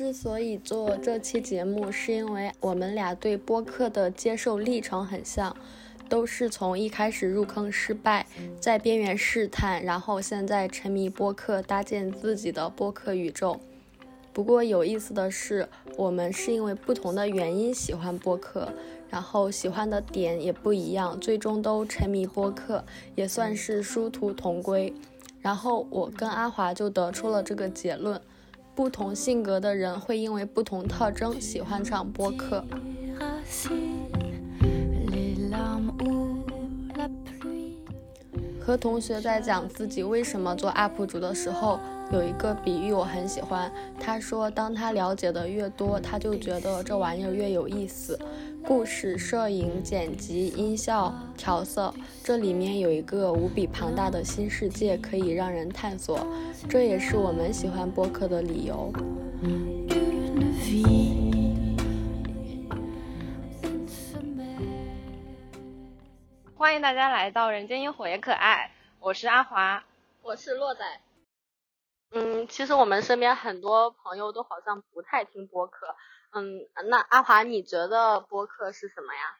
之所以做这期节目，是因为我们俩对播客的接受历程很像，都是从一开始入坑失败，在边缘试探，然后现在沉迷播客，搭建自己的播客宇宙。不过有意思的是，我们是因为不同的原因喜欢播客，然后喜欢的点也不一样，最终都沉迷播客，也算是殊途同归。然后我跟阿华就得出了这个结论。不同性格的人会因为不同特征喜欢上播客。和同学在讲自己为什么做 UP 主的时候，有一个比喻我很喜欢。他说，当他了解的越多，他就觉得这玩意儿越有意思。故事、摄影、剪辑、音效、调色，这里面有一个无比庞大的新世界可以让人探索，这也是我们喜欢播客的理由。欢迎大家来到《人间烟火也可爱》，我是阿华，我是洛仔。嗯，其实我们身边很多朋友都好像不太听播客。嗯，那阿华，你觉得播客是什么呀？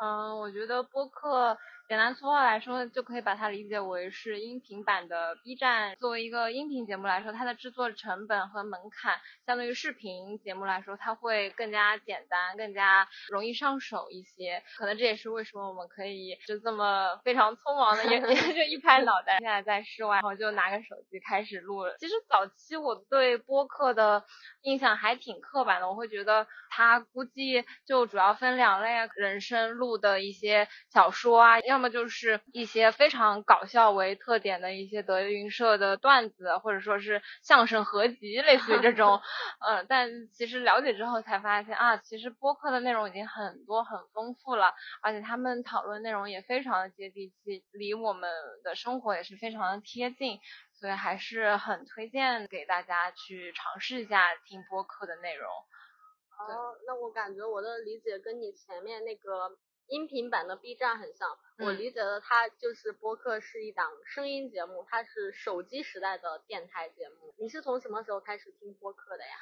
嗯，我觉得播客。简单粗暴来说，就可以把它理解为是音频版的 B 站。作为一个音频节目来说，它的制作成本和门槛，相对于视频节目来说，它会更加简单，更加容易上手一些。可能这也是为什么我们可以就这么非常匆忙的，也 就一拍脑袋，现在在室外，然后就拿个手机开始录了。其实早期我对播客的印象还挺刻板的，我会觉得它估计就主要分两类，人声录的一些小说啊，要。那么就是一些非常搞笑为特点的一些德云社的段子，或者说是相声合集，类似于这种。嗯，但其实了解之后才发现啊，其实播客的内容已经很多很丰富了，而且他们讨论内容也非常的接地气，离我们的生活也是非常的贴近，所以还是很推荐给大家去尝试一下听播客的内容。哦，那我感觉我的理解跟你前面那个。音频版的 B 站很像，我理解的它就是播客是一档声音节目，它是手机时代的电台节目。你是从什么时候开始听播客的呀？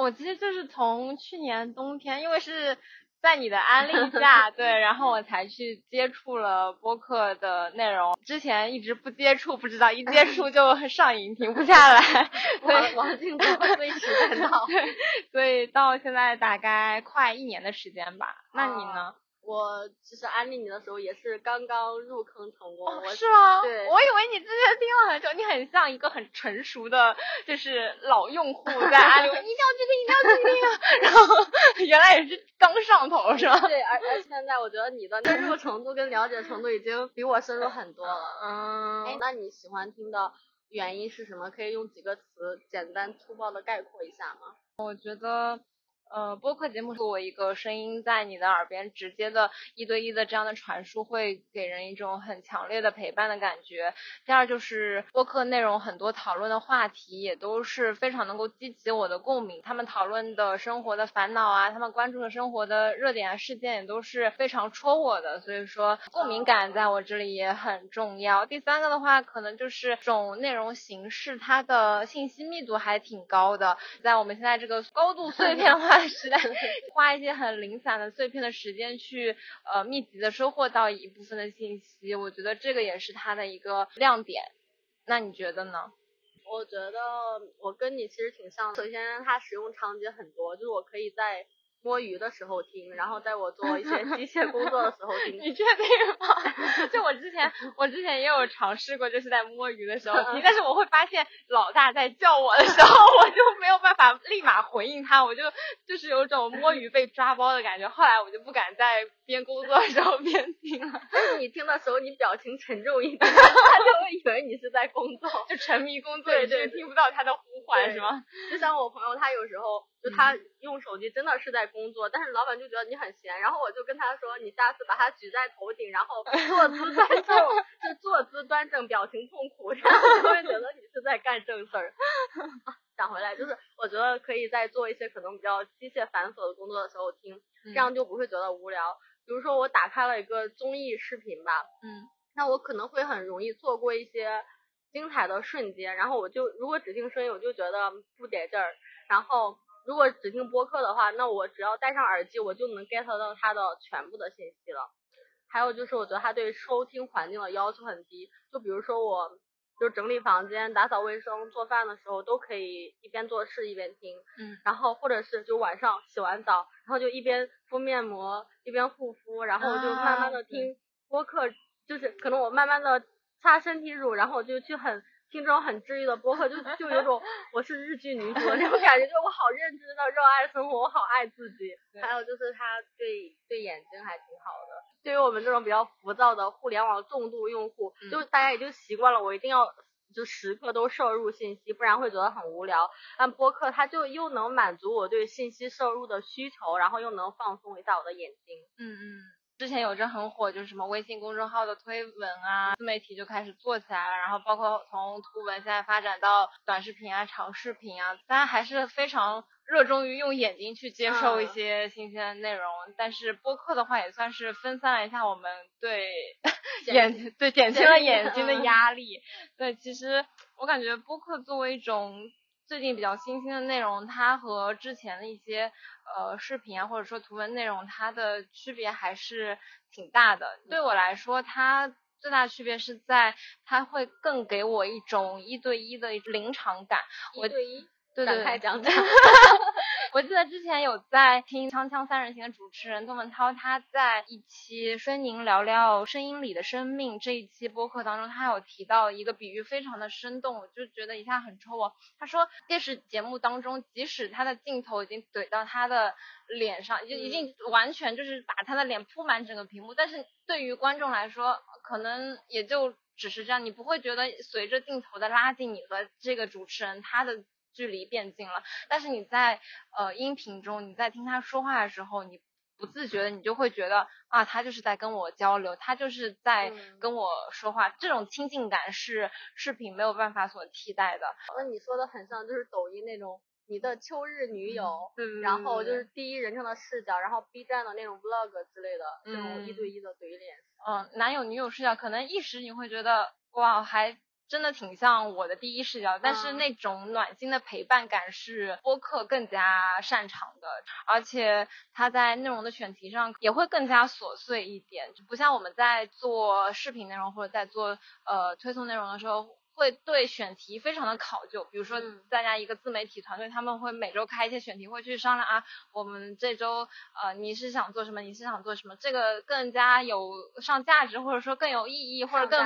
我其实就是从去年冬天，因为是在你的安利 下，对，然后我才去接触了播客的内容。之前一直不接触，不知道一接触就上瘾，停不下来。王王静波最时代到，所以到现在大概快一年的时间吧。那你呢？我其实安利你的时候也是刚刚入坑成功，是吗？对，我以为你之前听了很久，你很像一个很成熟的，就是老用户在安利，一定要去听，一定要去听啊！然后原来也是刚上头，是吧？对，而而现在我觉得你的深入程度跟了解程度已经比我深入很多了。嗯，哎，那你喜欢听的原因是什么？可以用几个词简单粗暴的概括一下吗？我觉得。呃，播客节目作为一个声音在你的耳边直接的一对一的这样的传输，会给人一种很强烈的陪伴的感觉。第二就是播客内容很多讨论的话题也都是非常能够激起我的共鸣。他们讨论的生活的烦恼啊，他们关注的生活的热点啊事件也都是非常戳我的，所以说共鸣感在我这里也很重要。第三个的话，可能就是种内容形式，它的信息密度还挺高的，在我们现在这个高度碎片化。时 代花一些很零散的碎片的时间去呃密集的收获到一部分的信息，我觉得这个也是它的一个亮点。那你觉得呢？我觉得我跟你其实挺像。首先它使用场景很多，就是我可以在。摸鱼的时候听，然后在我做一些机械工作的时候 听。你确定吗？就我之前，我之前也有尝试过，就是在摸鱼的时候 听，但是我会发现老大在叫我的时候，我就没有办法立马回应他，我就就是有种摸鱼被抓包的感觉。后来我就不敢在边工作的时候边听了。但是你听的时候，你表情沉重一点，他就会以为你是在工作，就沉迷工作，对对，听不到他的呼唤，是吗？就像我朋友，他有时候。就他用手机真的是在工作，但是老板就觉得你很闲，然后我就跟他说，你下次把它举在头顶，然后坐姿端正，就坐姿端正，表情痛苦，然后就会觉得你是在干正事儿。讲回来，就是我觉得可以在做一些可能比较机械繁琐的工作的时候听，这样就不会觉得无聊。比如说我打开了一个综艺视频吧，嗯，那我可能会很容易错过一些精彩的瞬间，然后我就如果只听声音，我就觉得不得劲儿，然后。如果只听播客的话，那我只要戴上耳机，我就能 get 到它的全部的信息了。还有就是，我觉得它对收听环境的要求很低。就比如说，我就整理房间、打扫卫生、做饭的时候，都可以一边做事一边听。嗯。然后或者是就晚上洗完澡，然后就一边敷面膜一边护肤，然后就慢慢的听播客，就是可能我慢慢的擦身体乳，然后我就去很。听这种很治愈的播客，就就有种 我是日剧女主的 那种感觉，就我好认真的热爱生活，我好爱自己。还有就是它对对眼睛还挺好的。对于我们这种比较浮躁的互联网重度用户，就大家也就习惯了，我一定要就时刻都摄入信息，不然会觉得很无聊。但播客它就又能满足我对信息摄入的需求，然后又能放松一下我的眼睛。嗯嗯。之前有着很火，就是什么微信公众号的推文啊，自媒体就开始做起来了，然后包括从图文现在发展到短视频啊、长视频啊，大家还是非常热衷于用眼睛去接受一些新鲜的内容。但是播客的话，也算是分散了一下我们对 眼对减轻了眼睛的压力。对，其实我感觉播客作为一种。最近比较新兴的内容，它和之前的一些呃视频啊，或者说图文内容，它的区别还是挺大的。对我来说，它最大的区别是在它会更给我一种一对一的临场感。一对一。展开讲讲。我记得之前有在听《锵锵三人行》的主持人窦文涛，他在一期跟您聊聊声音里的生命这一期播客当中，他有提到一个比喻，非常的生动，我就觉得一下很戳我。他说电视节目当中，即使他的镜头已经怼到他的脸上，就已经完全就是把他的脸铺满整个屏幕，但是对于观众来说，可能也就只是这样，你不会觉得随着镜头的拉近，你和这个主持人他的。距离变近了，但是你在呃音频中，你在听他说话的时候，你不自觉的，你就会觉得啊，他就是在跟我交流，他就是在跟我说话，这种亲近感是视频没有办法所替代的。那你说的很像，就是抖音那种你的秋日女友，嗯，然后就是第一人称的视角，然后 B 站的那种 Vlog 之类的这种一对一的怼脸。嗯，男友女友视角，可能一时你会觉得哇，还。真的挺像我的第一视角，但是那种暖心的陪伴感是播客更加擅长的，而且它在内容的选题上也会更加琐碎一点，就不像我们在做视频内容或者在做呃推送内容的时候。会对选题非常的考究，比如说大家一个自媒体团队，他们会每周开一些选题会去商量啊，我们这周呃你是想做什么，你是想做什么，这个更加有上价值，或者说更有意义，或者更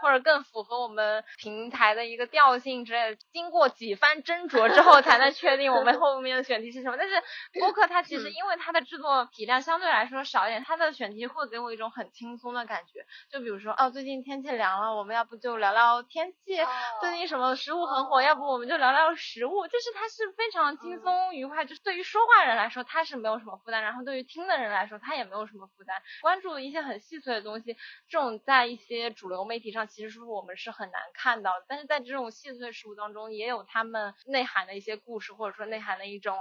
或者更符合我们平台的一个调性之类的。经过几番斟酌之后，才能确定我们 后面的选题是什么。但是播客它其实因为它的制作体量相对来说少一点，它的选题会给我一种很轻松的感觉。就比如说哦，最近天气凉了，我们要不就聊聊天气。最近什么食物很火，要不我们就聊聊食物。就是它是非常轻松愉快，就是对于说话人来说，它是没有什么负担；然后对于听的人来说，它也没有什么负担。关注一些很细碎的东西，这种在一些主流媒体上，其实是我们是很难看到的。但是在这种细碎事物当中，也有他们内涵的一些故事，或者说内涵的一种。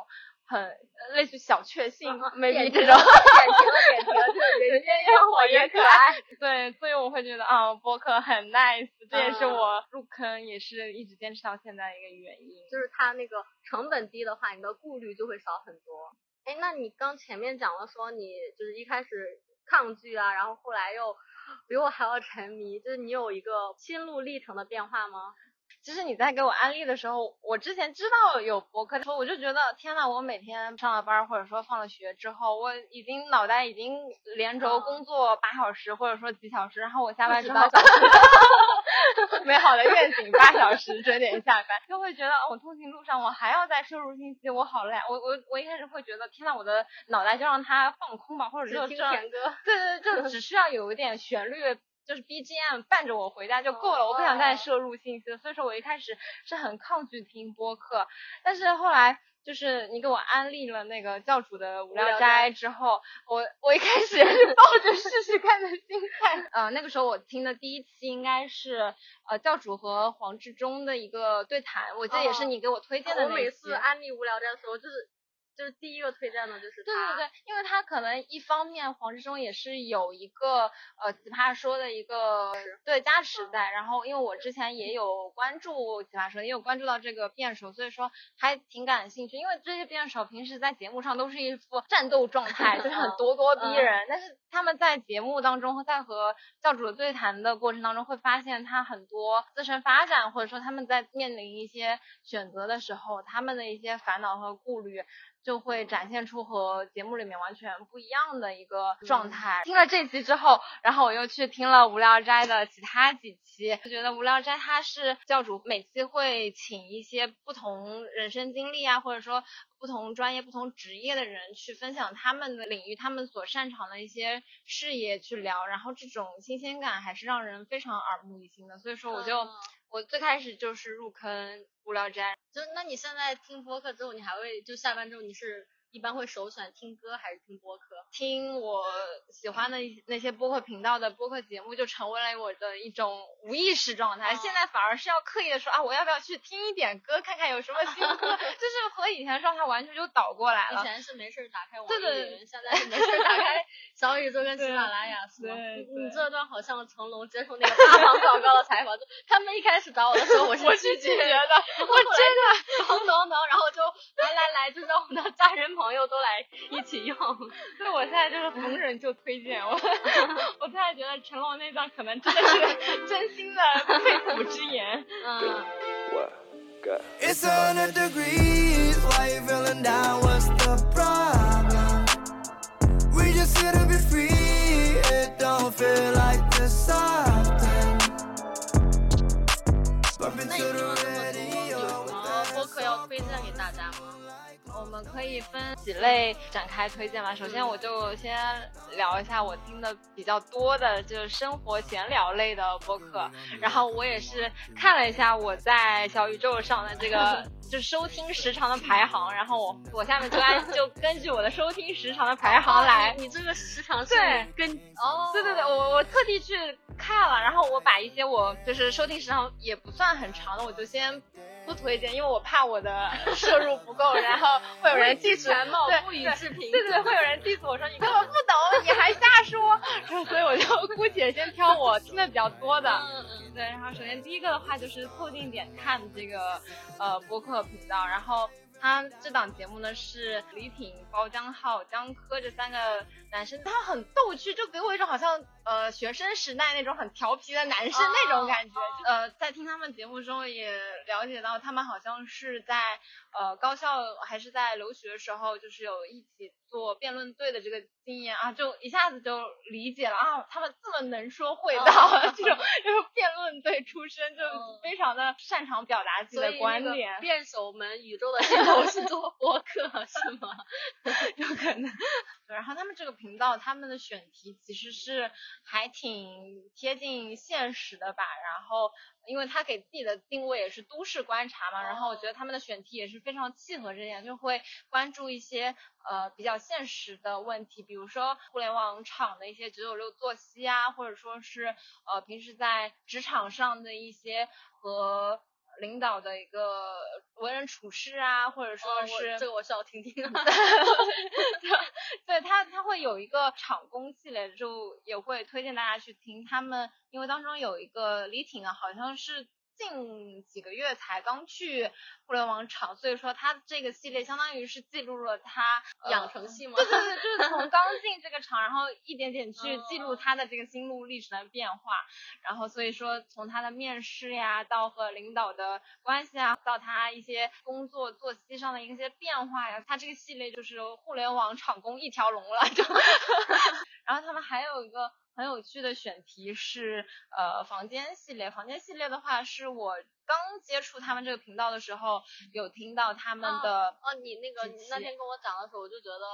很类似小确幸，maybe 这种，点题了点题了，就是人间越火 越可爱。对，所以我会觉得啊，播客很 nice，这也是我入坑也是一直坚持到现在的一个原因。就是它那个成本低的话，你的顾虑就会少很多。哎，那你刚前面讲了说你就是一开始抗拒啊，然后后来又比我还要沉迷，就是你有一个心路历程的变化吗？其实你在给我安利的时候，我之前知道有博客，说我就觉得天呐，我每天上了班或者说放了学之后，我已经脑袋已经连轴工作八小时或者说几小时，然后我下班之后，美好的愿景八小时准点下班，就会觉得我通勤路上我还要再摄入信息，我好累。我我我一开始会觉得天呐，我的脑袋就让它放空吧，或者就听甜歌，对对，就只需要有一点旋律。就是 BGM 伴着我回家就够了，我不想再摄入信息了，所以说我一开始是很抗拒听播客，但是后来就是你给我安利了那个教主的无聊斋之后，我我一开始也是抱着试试看的心态，呃，那个时候我听的第一期应该是呃教主和黄志忠的一个对谈，我记得也是你给我推荐的那期。我每次安利无聊斋的时候就是。就是第一个推荐的就是他。对对对，因为他可能一方面黄志忠也是有一个呃奇葩说的一个对加持在，然后因为我之前也有关注奇葩说，也有关注到这个辩手，所以说还挺感兴趣。因为这些辩手平时在节目上都是一副战斗状态，就是很咄咄逼人，但是他们在节目当中在和教主对谈的过程当中，会发现他很多自身发展，或者说他们在面临一些选择的时候，他们的一些烦恼和顾虑。就会展现出和节目里面完全不一样的一个状态。听了这期之后，然后我又去听了无聊斋的其他几期，就觉得无聊斋他是教主每期会请一些不同人生经历啊，或者说不同专业、不同职业的人去分享他们的领域、他们所擅长的一些事业去聊，然后这种新鲜感还是让人非常耳目一新的。所以说，我就我最开始就是入坑无聊斋。就那你现在听播客之后，你还会就下班之后你是？一般会首选听歌还是听播客？听我喜欢的那些播客频道的播客节目，就成为了我的一种无意识状态。现在反而是要刻意的说啊，我要不要去听一点歌，看看有什么新歌？就是和以前状态完全就倒过来了。以前是没事打开网易云，现在是没事打开小宇宙跟喜马拉雅。对，你这段好像成龙接受那个大方广告的采访，就他们一开始找我的时候，我是 拒绝的，我真的能能能，然后就来来来，就让我们的家人朋。朋友都来一起用，所以我现在就是逢人就推荐我。我现在觉得成龙那段可能真的是真心的肺腑之言。嗯。那有什么播客要推荐给大家吗？我们可以分几类展开推荐吧。首先，我就先聊一下我听的比较多的，就是生活闲聊类的播客。然后我也是看了一下我在小宇宙上的这个 就收听时长的排行。然后我我下面就按就根据我的收听时长的排行来。你这个时长是跟哦，对对对，我我特地去看了。然后我把一些我就是收听时长也不算很长的，我就先。不推荐，因为我怕我的 摄入不够，然后会有人 diss，对，不予置评，对对，会有人 diss 我说你根本不懂，你还瞎说，所以我就姑且先挑我听的比较多的，嗯嗯，对，然后首先第一个的话就是凑近点看这个呃播客频道，然后。他这档节目呢是李挺、包江浩、江科这三个男生，他很逗趣，就给我一种好像呃学生时代那种很调皮的男生那种感觉。呃，在听他们节目中也了解到，他们好像是在呃高校还是在留学的时候，就是有一起做辩论队的这个经验啊，就一下子就理解了啊，他们这么能说会道，这种就是辩论队出身，就非常的擅长表达自己的观点。辩手们宇宙的。尽头是做播客是吗？有可能。然后他们这个频道，他们的选题其实是还挺贴近现实的吧。然后，因为他给自己的定位也是都市观察嘛，然后我觉得他们的选题也是非常契合这点，就会关注一些呃比较现实的问题，比如说互联网厂的一些九九六作息啊，或者说是呃平时在职场上的一些和。领导的一个为人处事啊，或者说是这个我是要听听 的，对他他会有一个场工系列，就也会推荐大家去听他们，因为当中有一个李挺啊，好像是。近几个月才刚去互联网厂，所以说他这个系列相当于是记录了他养成系吗？对对对，就是从刚进这个厂，然后一点点去记录他的这个心路历程的变化，然后所以说从他的面试呀，到和领导的关系啊，到他一些工作作息上的一些变化呀，他这个系列就是互联网厂工一条龙了，就，然后他们还有一个。很有趣的选题是呃房间系列，房间系列的话是我刚接触他们这个频道的时候有听到他们的哦，你那个你那天跟我讲的时候，我就觉得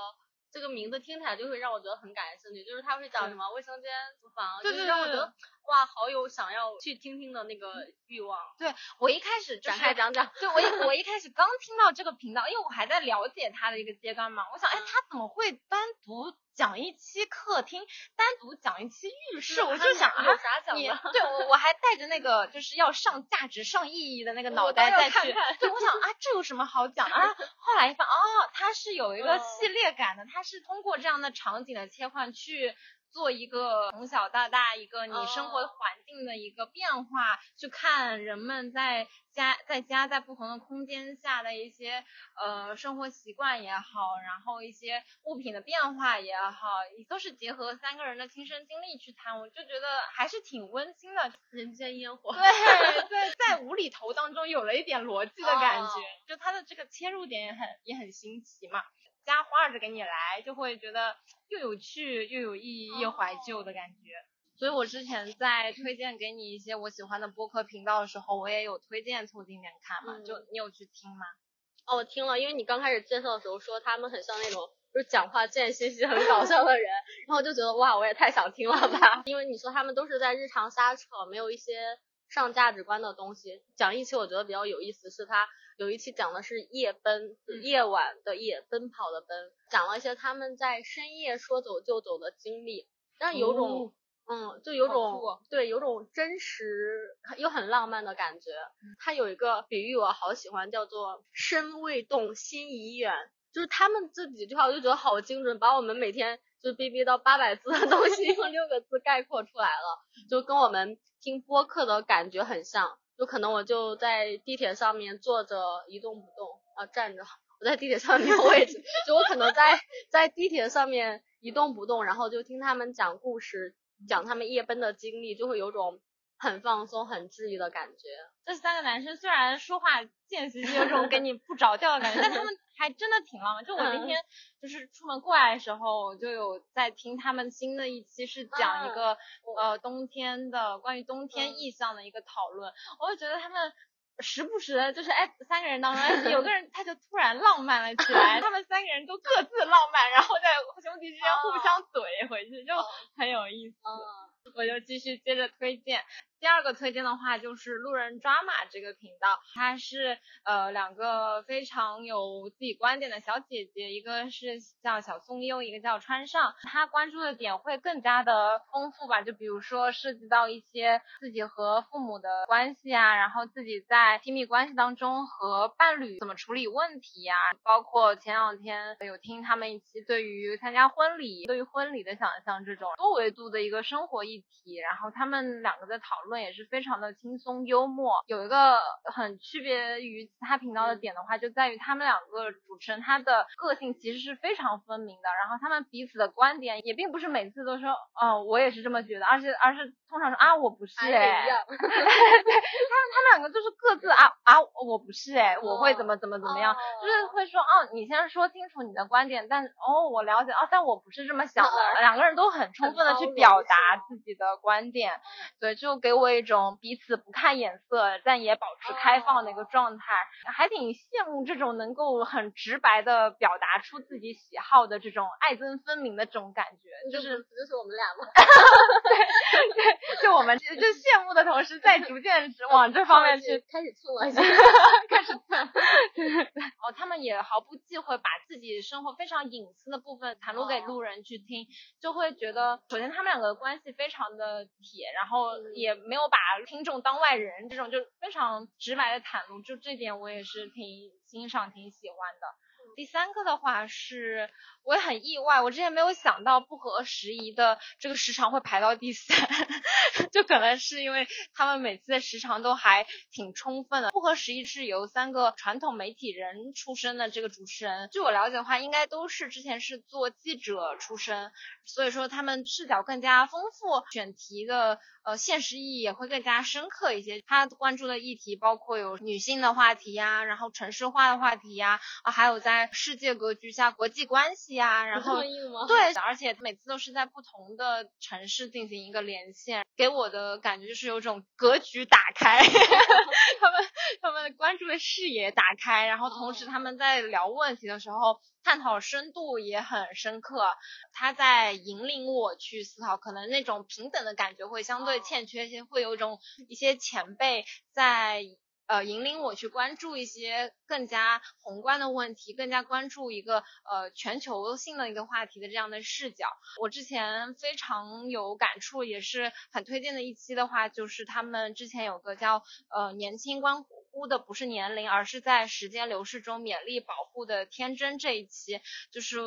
这个名字听起来就会让我觉得很感兴趣，就是他会讲什么卫生间、厨房，对对对，让我觉得哇，好有想要去听听的那个欲望。对我一开始展开讲讲，对我一我一开始刚听到这个频道，因为我还在了解他的一个阶段嘛，我想，哎，他怎么会单独？讲一期客厅，单独讲一期浴室，我就想 啊，有啥讲的？对我我还带着那个就是要上价值、上意义的那个脑袋再去，对，我想啊，这有什么好讲的啊？后来一看，哦，它是有一个系列感的，它是通过这样的场景的切换去。做一个从小到大一个你生活环境的一个变化，去看人们在家在家在不同的空间下的一些呃生活习惯也好，然后一些物品的变化也好，都是结合三个人的亲身经历去谈，我就觉得还是挺温馨的。人间烟火。对对，在无厘头当中有了一点逻辑的感觉，就它的这个切入点也很也很新奇嘛。加画着给你来，就会觉得又有趣又有意义又怀旧的感觉。所以我之前在推荐给你一些我喜欢的播客频道的时候，我也有推荐凑近点看嘛。就你有去听吗？哦，我听了，因为你刚开始介绍的时候说他们很像那种就是讲话贱兮兮、很搞笑的人，然后我就觉得哇，我也太想听了吧。因为你说他们都是在日常瞎扯，没有一些上价值观的东西。讲一期我觉得比较有意思，是他。有一期讲的是夜奔，夜晚的夜，奔跑的奔，讲了一些他们在深夜说走就走的经历，但有种，嗯，就有种，对，有种真实又很浪漫的感觉。他有一个比喻我好喜欢，叫做身未动，心已远，就是他们这几句话我就觉得好精准，把我们每天就逼逼到八百字的东西 用六个字概括出来了，就跟我们听播客的感觉很像。就可能我就在地铁上面坐着一动不动啊，站着。我在地铁上没有位置，就我可能在在地铁上面一动不动，然后就听他们讲故事，讲他们夜奔的经历，就会有种很放松、很治愈的感觉。这三个男生虽然说话贱兮兮，有种给你不着调的感觉，但他们还真的挺浪漫。就我那天就是出门过来的时候，我就有在听他们新的一期，是讲一个呃冬天的关于冬天意象的一个讨论。我就觉得他们时不时的，就是哎三个人当中，有个人他就突然浪漫了起来，他们三个人都各自浪漫，然后在兄弟之间互相怼回去，就很有意思。我就继续接着推荐。第二个推荐的话就是路人抓马这个频道，它是呃两个非常有自己观点的小姐姐，一个是叫小松优，一个叫川上，她关注的点会更加的丰富吧，就比如说涉及到一些自己和父母的关系啊，然后自己在亲密关系当中和伴侣怎么处理问题呀，包括前两天有听他们一期对于参加婚礼、对于婚礼的想象这种多维度的一个生活议题，然后他们两个在讨论。也是非常的轻松幽默，有一个很区别于其他频道的点的话，就在于他们两个主持人他的个性其实是非常分明的，然后他们彼此的观点也并不是每次都说，哦，我也是这么觉得，而且而是通常说啊，我不是哎，对，他们他们两个就是各自啊啊，我不是哎，我会怎么怎么怎么样，就是会说哦，你先说清楚你的观点，但哦，我了解哦，但我不是这么想的，两个人都很充分的去表达自己的观点，对，就给我。过一种彼此不看眼色，但也保持开放的一个状态，还挺羡慕这种能够很直白的表达出自己喜好的这种爱憎分明的这种感觉，就是就是我们俩吗？对对，就我们就羡慕的同时，在逐渐往这方面去 开始蹭了，开始蹭。哦，他们也毫不忌讳把自己生活非常隐私的部分袒露给路人去听，就会觉得首先他们两个关系非常的铁，然后也。没有把听众当外人，这种就非常直白的袒露，就这点我也是挺欣赏、挺喜欢的。第三个的话是，我也很意外，我之前没有想到不合时宜的这个时长会排到第三，就可能是因为他们每次的时长都还挺充分的。不合时宜是由三个传统媒体人出身的这个主持人，据我了解的话，应该都是之前是做记者出身，所以说他们视角更加丰富，选题的。呃，现实意义也会更加深刻一些。他关注的议题包括有女性的话题呀，然后城市化的话题呀，啊，还有在世界格局下国际关系呀，然后对，而且每次都是在不同的城市进行一个连线，给我的感觉就是有种格局打开。他们他们关注的视野打开，然后同时他们在聊问题的时候，探讨深度也很深刻。他在引领我去思考，可能那种平等的感觉会相对欠缺一些，会有一种一些前辈在。呃，引领我去关注一些更加宏观的问题，更加关注一个呃全球性的一个话题的这样的视角。我之前非常有感触，也是很推荐的一期的话，就是他们之前有个叫呃年轻关乎的不是年龄，而是在时间流逝中勉励保护的天真这一期，就是。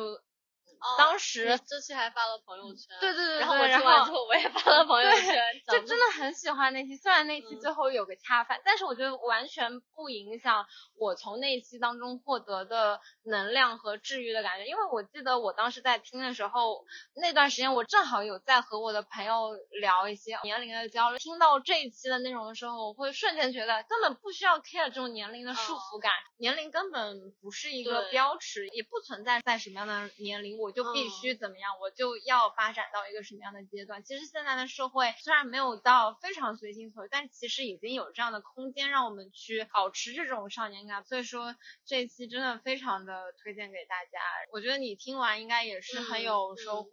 当时这期还发了朋友圈，对对对，然后我听完之后我也发了朋友圈，就真的很喜欢那期。虽然那期最后有个恰饭，但是我觉得完全不影响我从那期当中获得的能量和治愈的感觉。因为我记得我当时在听的时候，那段时间我正好有在和我的朋友聊一些年龄的交流。听到这一期的内容的时候，我会瞬间觉得根本不需要 care 这种年龄的束缚感，年龄根本不是一个标尺，也不存在在什么样的年龄我。就必须怎么样，我就要发展到一个什么样的阶段？其实现在的社会虽然没有到非常随心所欲，但其实已经有这样的空间让我们去保持这种少年感。所以说这一期真的非常的推荐给大家。我觉得你听完应该也是很有收获。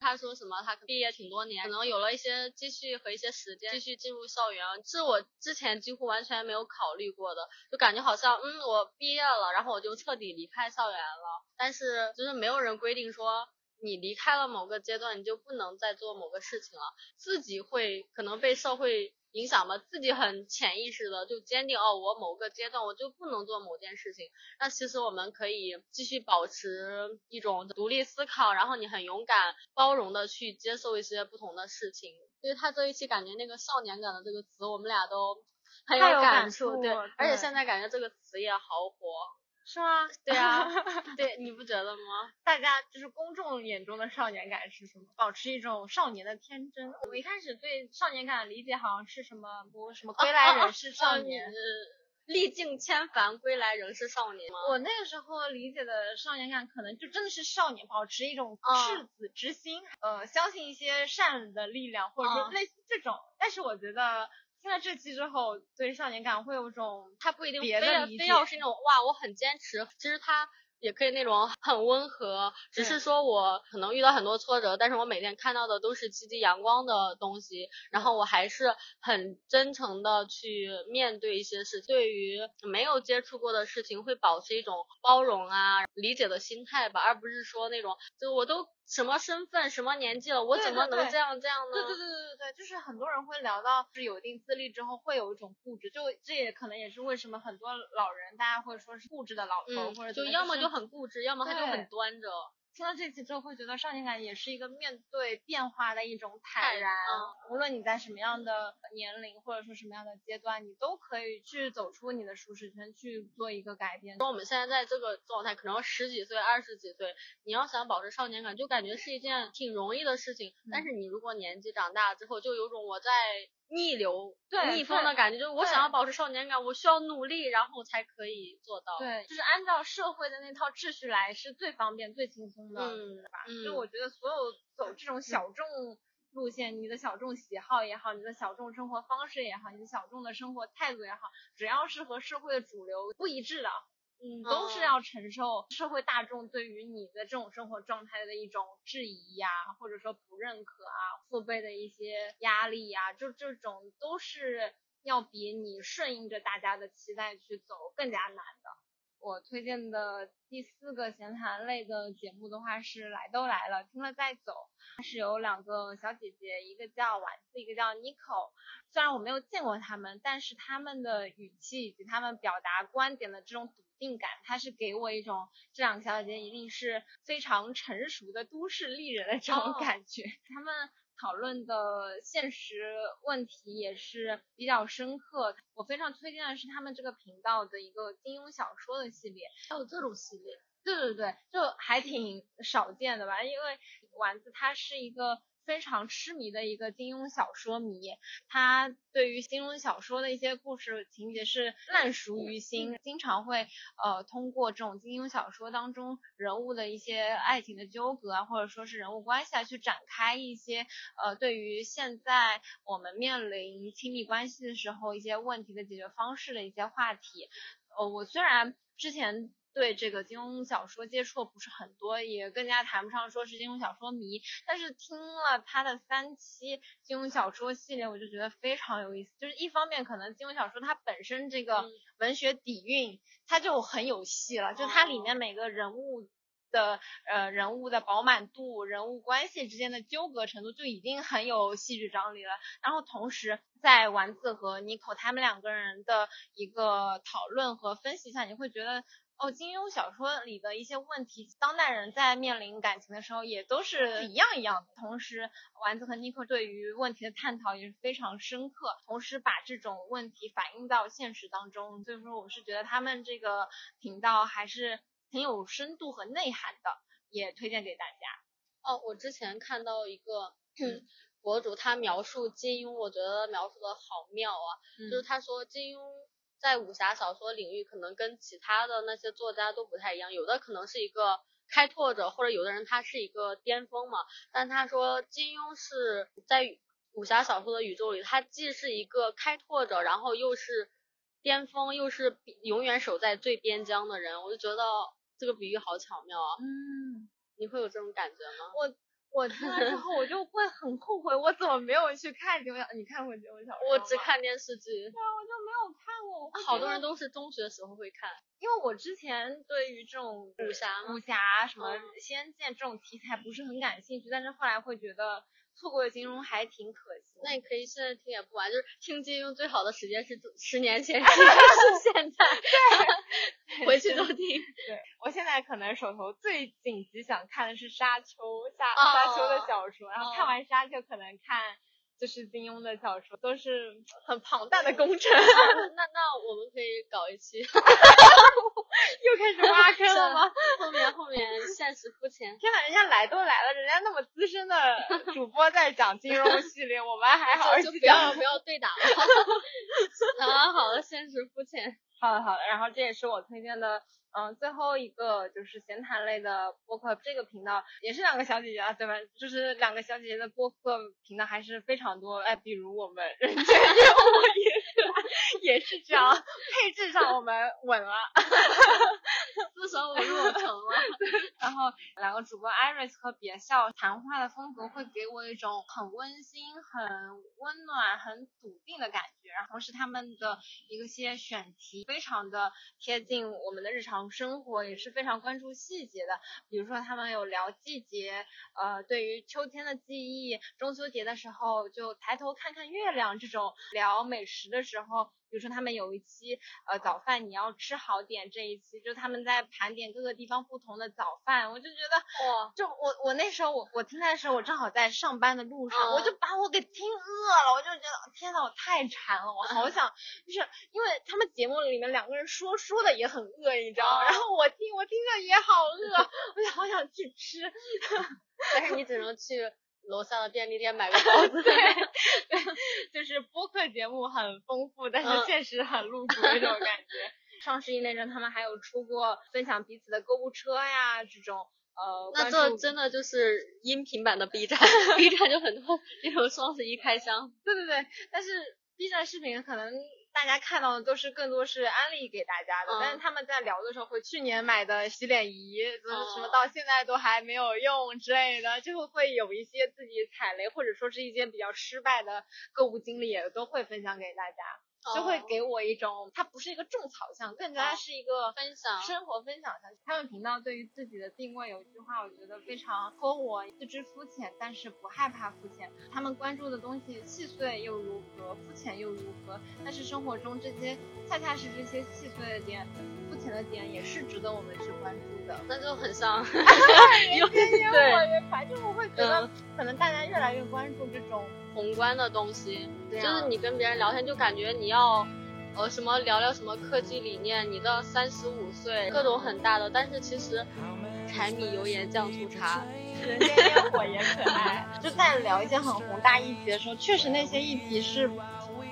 他说什么？他毕业挺多年，可能有了一些积蓄和一些时间，继续进入校园，是我之前几乎完全没有考虑过的。就感觉好像，嗯，我毕业了，然后我就彻底离开校园了。但是就是没有人规定说你离开了某个阶段，你就不能再做某个事情了，自己会可能被社会。影响吧，自己很潜意识的就坚定哦，我某个阶段我就不能做某件事情。那其实我们可以继续保持一种独立思考，然后你很勇敢、包容的去接受一些不同的事情。因为他这一期感觉那个少年感的这个词，我们俩都很有感触，对，而且现在感觉这个词也好火。是吗？对啊，对，你不觉得吗？大家就是公众眼中的少年感是什么？保持一种少年的天真。我一开始对少年感的理解好像是什么，不什么归来仍是少年，历尽千帆归来仍是少年吗？我那个时候理解的少年感，可能就真的是少年，保持一种赤子之心，呃，相信一些善的力量，或者说类似这种。但是我觉得。听了这期之后，对少年感会有种，他不一定别的非要是那种哇，我很坚持。其实他也可以那种很温和，只是说我可能遇到很多挫折，但是我每天看到的都是积极阳光的东西，然后我还是很真诚的去面对一些事。对于没有接触过的事情，会保持一种包容啊、理解的心态吧，而不是说那种就我都。什么身份，什么年纪了，我怎么能这样这样呢？对对对对对对，就是很多人会聊到是有一定资历之后会有一种固执，就这也可能也是为什么很多老人大家会说是固执的老头，或者就要么就很固执，要么他就很端着。听了这期之后，会觉得少年感也是一个面对变化的一种坦然。无论你在什么样的年龄，或者说什么样的阶段，你都可以去走出你的舒适圈，去做一个改变。说我们现在在这个状态，可能十几岁、二十几岁，你要想保持少年感，就感觉是一件挺容易的事情。但是你如果年纪长大之后，就有种我在。逆流逆风的感觉，就是我想要保持少年感，我需要努力，然后才可以做到。对，就是按照社会的那套秩序来，是最方便、最轻松的，对吧？就我觉得所有走这种小众路线，你的小众喜好也好，你的小众生活方式也好，你的小众的生活态度也好，只要是和社会的主流不一致的。嗯，都是要承受社会大众对于你的这种生活状态的一种质疑呀，或者说不认可啊，父辈的一些压力呀，就这种都是要比你顺应着大家的期待去走更加难的。我推荐的第四个闲谈类的节目的话是《来都来了，听了再走》，是有两个小姐姐，一个叫丸子，一个叫 Nico。虽然我没有见过他们，但是他们的语气以及他们表达观点的这种笃定感，它是给我一种这两个小姐姐一定是非常成熟的都市丽人的这种感觉。他们讨论的现实问题也是比较深刻。我非常推荐的是他们这个频道的一个金庸小说的系列，还有这种系列，对对对，就还挺少见的吧？因为丸子他是一个。非常痴迷的一个金庸小说迷，他对于金庸小说的一些故事情节是烂熟于心，经常会呃通过这种金庸小说当中人物的一些爱情的纠葛啊，或者说是人物关系啊，去展开一些呃对于现在我们面临亲密关系的时候一些问题的解决方式的一些话题。呃，我虽然之前。对这个金庸小说接触不是很多，也更加谈不上说是金庸小说迷。但是听了他的三期金庸小说系列，我就觉得非常有意思。就是一方面，可能金庸小说它本身这个文学底蕴，它就很有戏了。就它里面每个人物的呃人物的饱满度、人物关系之间的纠葛程度，就已经很有戏剧张力了。然后同时，在丸子和妮可他们两个人的一个讨论和分析下，你会觉得。哦，金庸小说里的一些问题，当代人在面临感情的时候也都是一样一样的。同时，丸子和尼克对于问题的探讨也是非常深刻，同时把这种问题反映到现实当中。所以说，我是觉得他们这个频道还是很有深度和内涵的，也推荐给大家。哦，我之前看到一个 博主，他描述金庸，我觉得描述的好妙啊，就是他说金庸。在武侠小说领域，可能跟其他的那些作家都不太一样，有的可能是一个开拓者，或者有的人他是一个巅峰嘛。但他说金庸是在武侠小说的宇宙里，他既是一个开拓者，然后又是巅峰，又是永远守在最边疆的人。我就觉得这个比喻好巧妙啊。嗯，你会有这种感觉吗？我。我听了之后，我就会很后悔，我怎么没有去看金庸？你看过金庸小说我只看电视剧。对啊，我就没有看过。好多人都是中学时候会看，因为我之前对于这种武侠、武侠什么仙剑这种题材不是很感兴趣，但是后来会觉得。错过金庸还挺可惜，那你可以现在听也不晚，就是听金庸最好的时间是十年前，是 现在，对，回去都听。对，我现在可能手头最紧急想看的是沙丘，沙沙丘的小说，然后看完沙丘可能看。就是金庸的小说都是很庞大的工程，那 那我们可以搞一期，又开始挖坑了吗？后面后面现实肤浅。天呐，人家来都来了，人家那么资深的 主播在讲金融系列，我们还好就不要不要对打了。啊，好了，现实肤浅。好的好的，然后这也是我推荐的。嗯，最后一个就是闲谈类的播客，这个频道也是两个小姐姐啊，对吧？就是两个小姐姐的播客频道还是非常多，哎，比如我们人间烟火也是，也是这样，配置上我们稳了，四舍五入成了。然后两个主播 Iris 和别笑谈话的风格会给我一种很温馨、很温暖、很笃定的感觉，然后同时他们的一个些选题非常的贴近我们的日常。生活也是非常关注细节的，比如说他们有聊季节，呃，对于秋天的记忆，中秋节的时候就抬头看看月亮这种，聊美食的时候。比如说他们有一期，呃，早饭你要吃好点这一期，就是他们在盘点各个地方不同的早饭，我就觉得哇，就我我那时候我我听的时候我正好在上班的路上，我就把我给听饿了，我就觉得天呐，我太馋了，我好想，就是因为他们节目里面两个人说说的也很饿，你知道吗？然后我听我听着也好饿，我就好想去吃，但是你只能去。楼下的便利店买个 包子，对，就是播客节目很丰富，但是现实很露骨那种感觉。双十一那阵，他们还有出过分享彼此的购物车呀，这种呃。那这真的就是音频版的 B 站，B 站就很多那种双十一开箱。对对对，但是 B 站视频可能。大家看到的都是更多是安利给大家的，但是他们在聊的时候会去年买的洗脸仪，什么到现在都还没有用之类的，就会有一些自己踩雷或者说是一些比较失败的购物经历，也都会分享给大家。就会给我一种，它不是一个种草项，更加是一个分享生活分享项。他们频道对于自己的定位有一句话，我觉得非常戳我：自知肤浅，但是不害怕肤浅。他们关注的东西细碎又如何，肤浅又如何？但是生活中这些恰恰是这些细碎的点、肤浅的点，也是值得我们去关注的。那就很像，有点烟火越反正我会觉得，可能大家越来越关注这种。宏观的东西，就是你跟别人聊天，就感觉你要，呃，什么聊聊什么科技理念，你到三十五岁，各种很大的，但是其实柴米油盐酱醋茶，人间烟火也可爱。就在聊一些很宏大议题的时候，确实那些议题是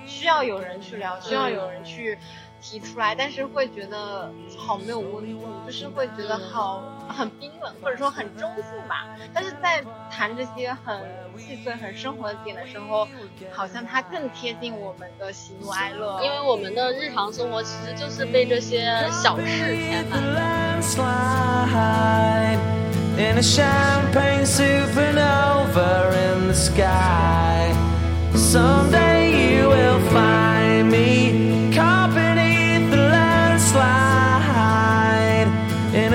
需要有人去聊，需要有人去。提出来，但是会觉得好没有温度，就是会觉得好很冰冷，或者说很中性吧。但是在谈这些很细碎、很生活的点的时候，好像它更贴近我们的喜怒哀乐，因为我们的日常生活其实就是被这些小事填满。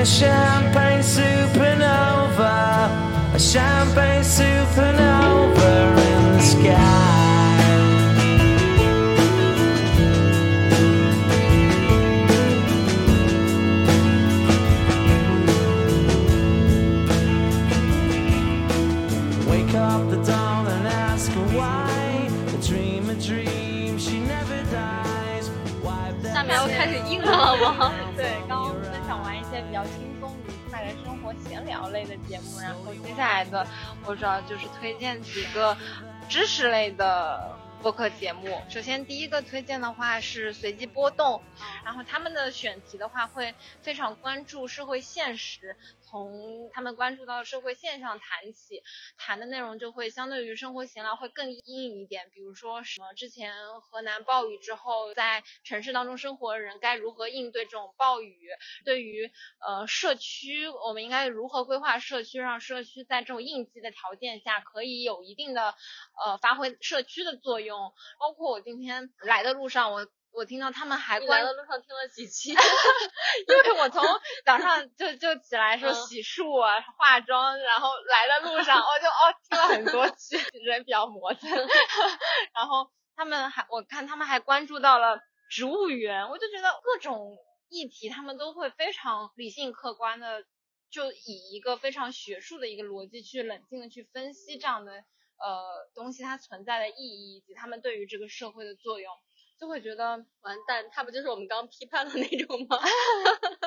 A champagne supernova, a champagne supernova in the sky. Wake up the dawn and ask her why. A dream, a dream, she never dies. 下面要开始硬了吗？对，刚刚分享完一些比较轻松愉快的生活闲聊类的节目，然后接下来的我主要就是推荐几个知识类的播客节目。首先第一个推荐的话是随机波动，然后他们的选题的话会非常关注社会现实。从他们关注到社会现象谈起，谈的内容就会相对于生活闲聊会更硬一点。比如说什么之前河南暴雨之后，在城市当中生活的人该如何应对这种暴雨？对于呃社区，我们应该如何规划社区，让社区在这种应急的条件下可以有一定的呃发挥社区的作用？包括我今天来的路上，我。我听到他们还来的路上听了几期 因为我从早上就就起来说洗漱啊、化妆，然后来的路上我就哦听了很多期，人比较磨蹭。然后他们还我看他们还关注到了植物园，我就觉得各种议题他们都会非常理性客观的，就以一个非常学术的一个逻辑去冷静的去分析这样的呃东西它存在的意义以及他们对于这个社会的作用。就会觉得完蛋，他不就是我们刚批判的那种吗？但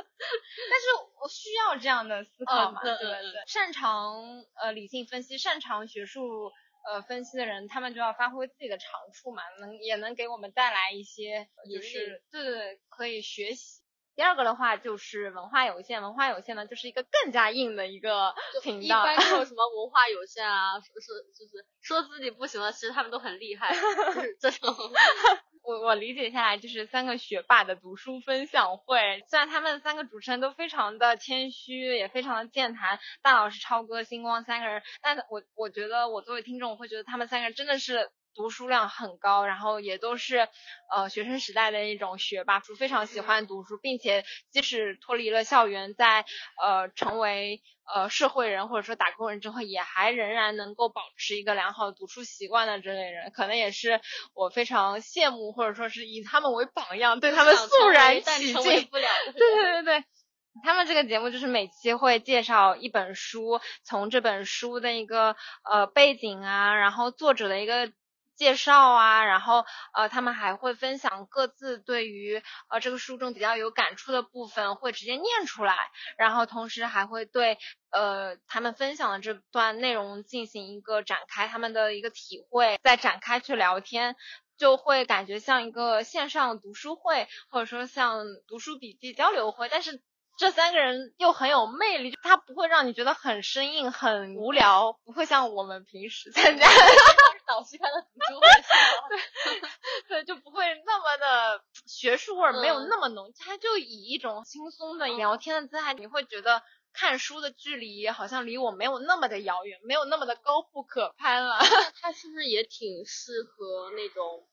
是我需要这样的思考嘛，对对对。擅长呃理性分析、擅长学术呃分析的人，他们就要发挥自己的长处嘛，能也能给我们带来一些就是对对对可以学习。第二个的话就是文化有限，文化有限呢就是一个更加硬的一个频道。一般就有什么文化有限啊，说说就是说自己不行了，其实他们都很厉害，就是这种。我我理解下来就是三个学霸的读书分享会，虽然他们三个主持人都非常的谦虚，也非常的健谈，大老师、超哥、星光三个人，但我我觉得我作为听众，我会觉得他们三个人真的是。读书量很高，然后也都是呃学生时代的一种学霸，非常喜欢读书，并且即使脱离了校园，在呃成为呃社会人或者说打工人之后，也还仍然能够保持一个良好的读书习惯的这类人，可能也是我非常羡慕或者说是以他们为榜样，对他们肃然起敬。对 对对对，他们这个节目就是每期会介绍一本书，从这本书的一个呃背景啊，然后作者的一个。介绍啊，然后呃，他们还会分享各自对于呃这个书中比较有感触的部分，会直接念出来，然后同时还会对呃他们分享的这段内容进行一个展开他们的一个体会，再展开去聊天，就会感觉像一个线上读书会，或者说像读书笔记交流会，但是。这三个人又很有魅力，他不会让你觉得很生硬、很无聊，不会像我们平时参 加导师开的读书会，对，对，就不会那么的学术味儿，没有那么浓。他就以一种轻松的聊天的姿态，你会觉得看书的距离好像离我没有那么的遥远，没有那么的高不可攀了。他是不是也挺适合那种？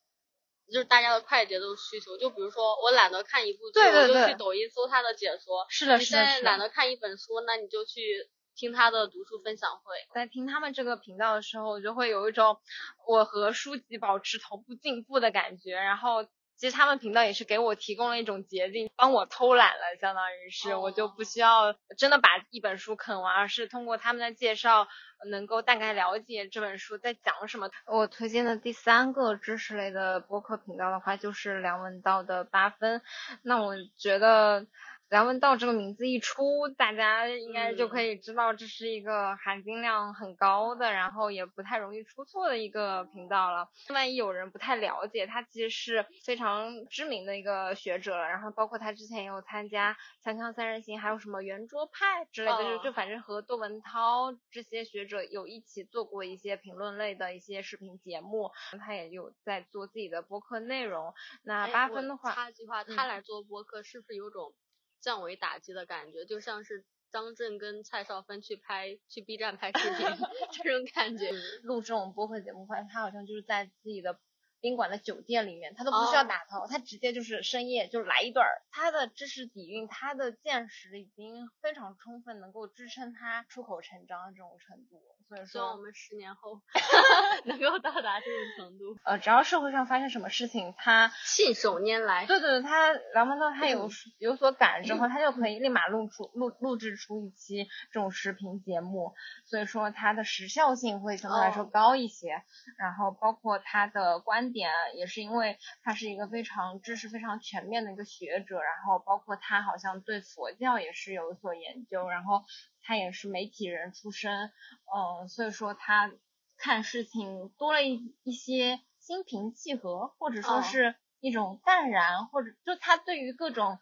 就是大家的快节奏需求，就比如说我懒得看一部剧，我就去抖音搜他的解说。是的，是的。你现在懒得看一本书，那你就去听他的读书分享会。在听他们这个频道的时候，我就会有一种我和书籍保持同步进步的感觉。然后，其实他们频道也是给我提供了一种捷径，帮我偷懒了，相当于是我就不需要真的把一本书啃完，而是通过他们的介绍。能够大概了解这本书在讲什么。我推荐的第三个知识类的播客频道的话，就是梁文道的八分。那我觉得梁文道这个名字一出，大家应该就可以知道这是一个含金量很高的，然后也不太容易出错的一个频道了。万一有人不太了解，他其实是非常知名的一个学者了。然后包括他之前也有参加《锵锵三人行》，还有什么圆桌派之类的，就就反正和窦文涛这些学者有一起做过一些评论类的一些视频节目。他也有在做自己的播客内容。那八分的话，插句话，他来做播客是不是有种？降维打击的感觉，就像是张震跟蔡少芬去拍去 B 站拍视频 这种感觉。录这种播客节目，发现他好像就是在自己的宾馆的酒店里面，他都不需要打头，他直接就是深夜就来一段。他的知识底蕴，他的见识已经非常充分，能够支撑他出口成章的这种程度。希望我们十年后 能够到达这种程度。呃，只要社会上发生什么事情，他信手拈来。对对对，他梁文道他有有所感之后，他就可以立马录出录录制出一期这种视频节目，所以说他的时效性会相对来说高一些。然后包括他的观点，也是因为他是一个非常知识非常全面的一个学者，然后包括他好像对佛教也是有所研究，然后。他也是媒体人出身，嗯，所以说他看事情多了一一些心平气和，或者说是一种淡然，或者就他对于各种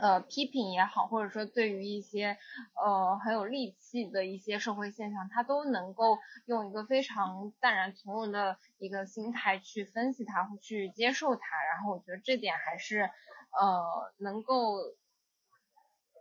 呃批评也好，或者说对于一些呃很有戾气的一些社会现象，他都能够用一个非常淡然从容的一个心态去分析它，去接受它。然后我觉得这点还是呃能够。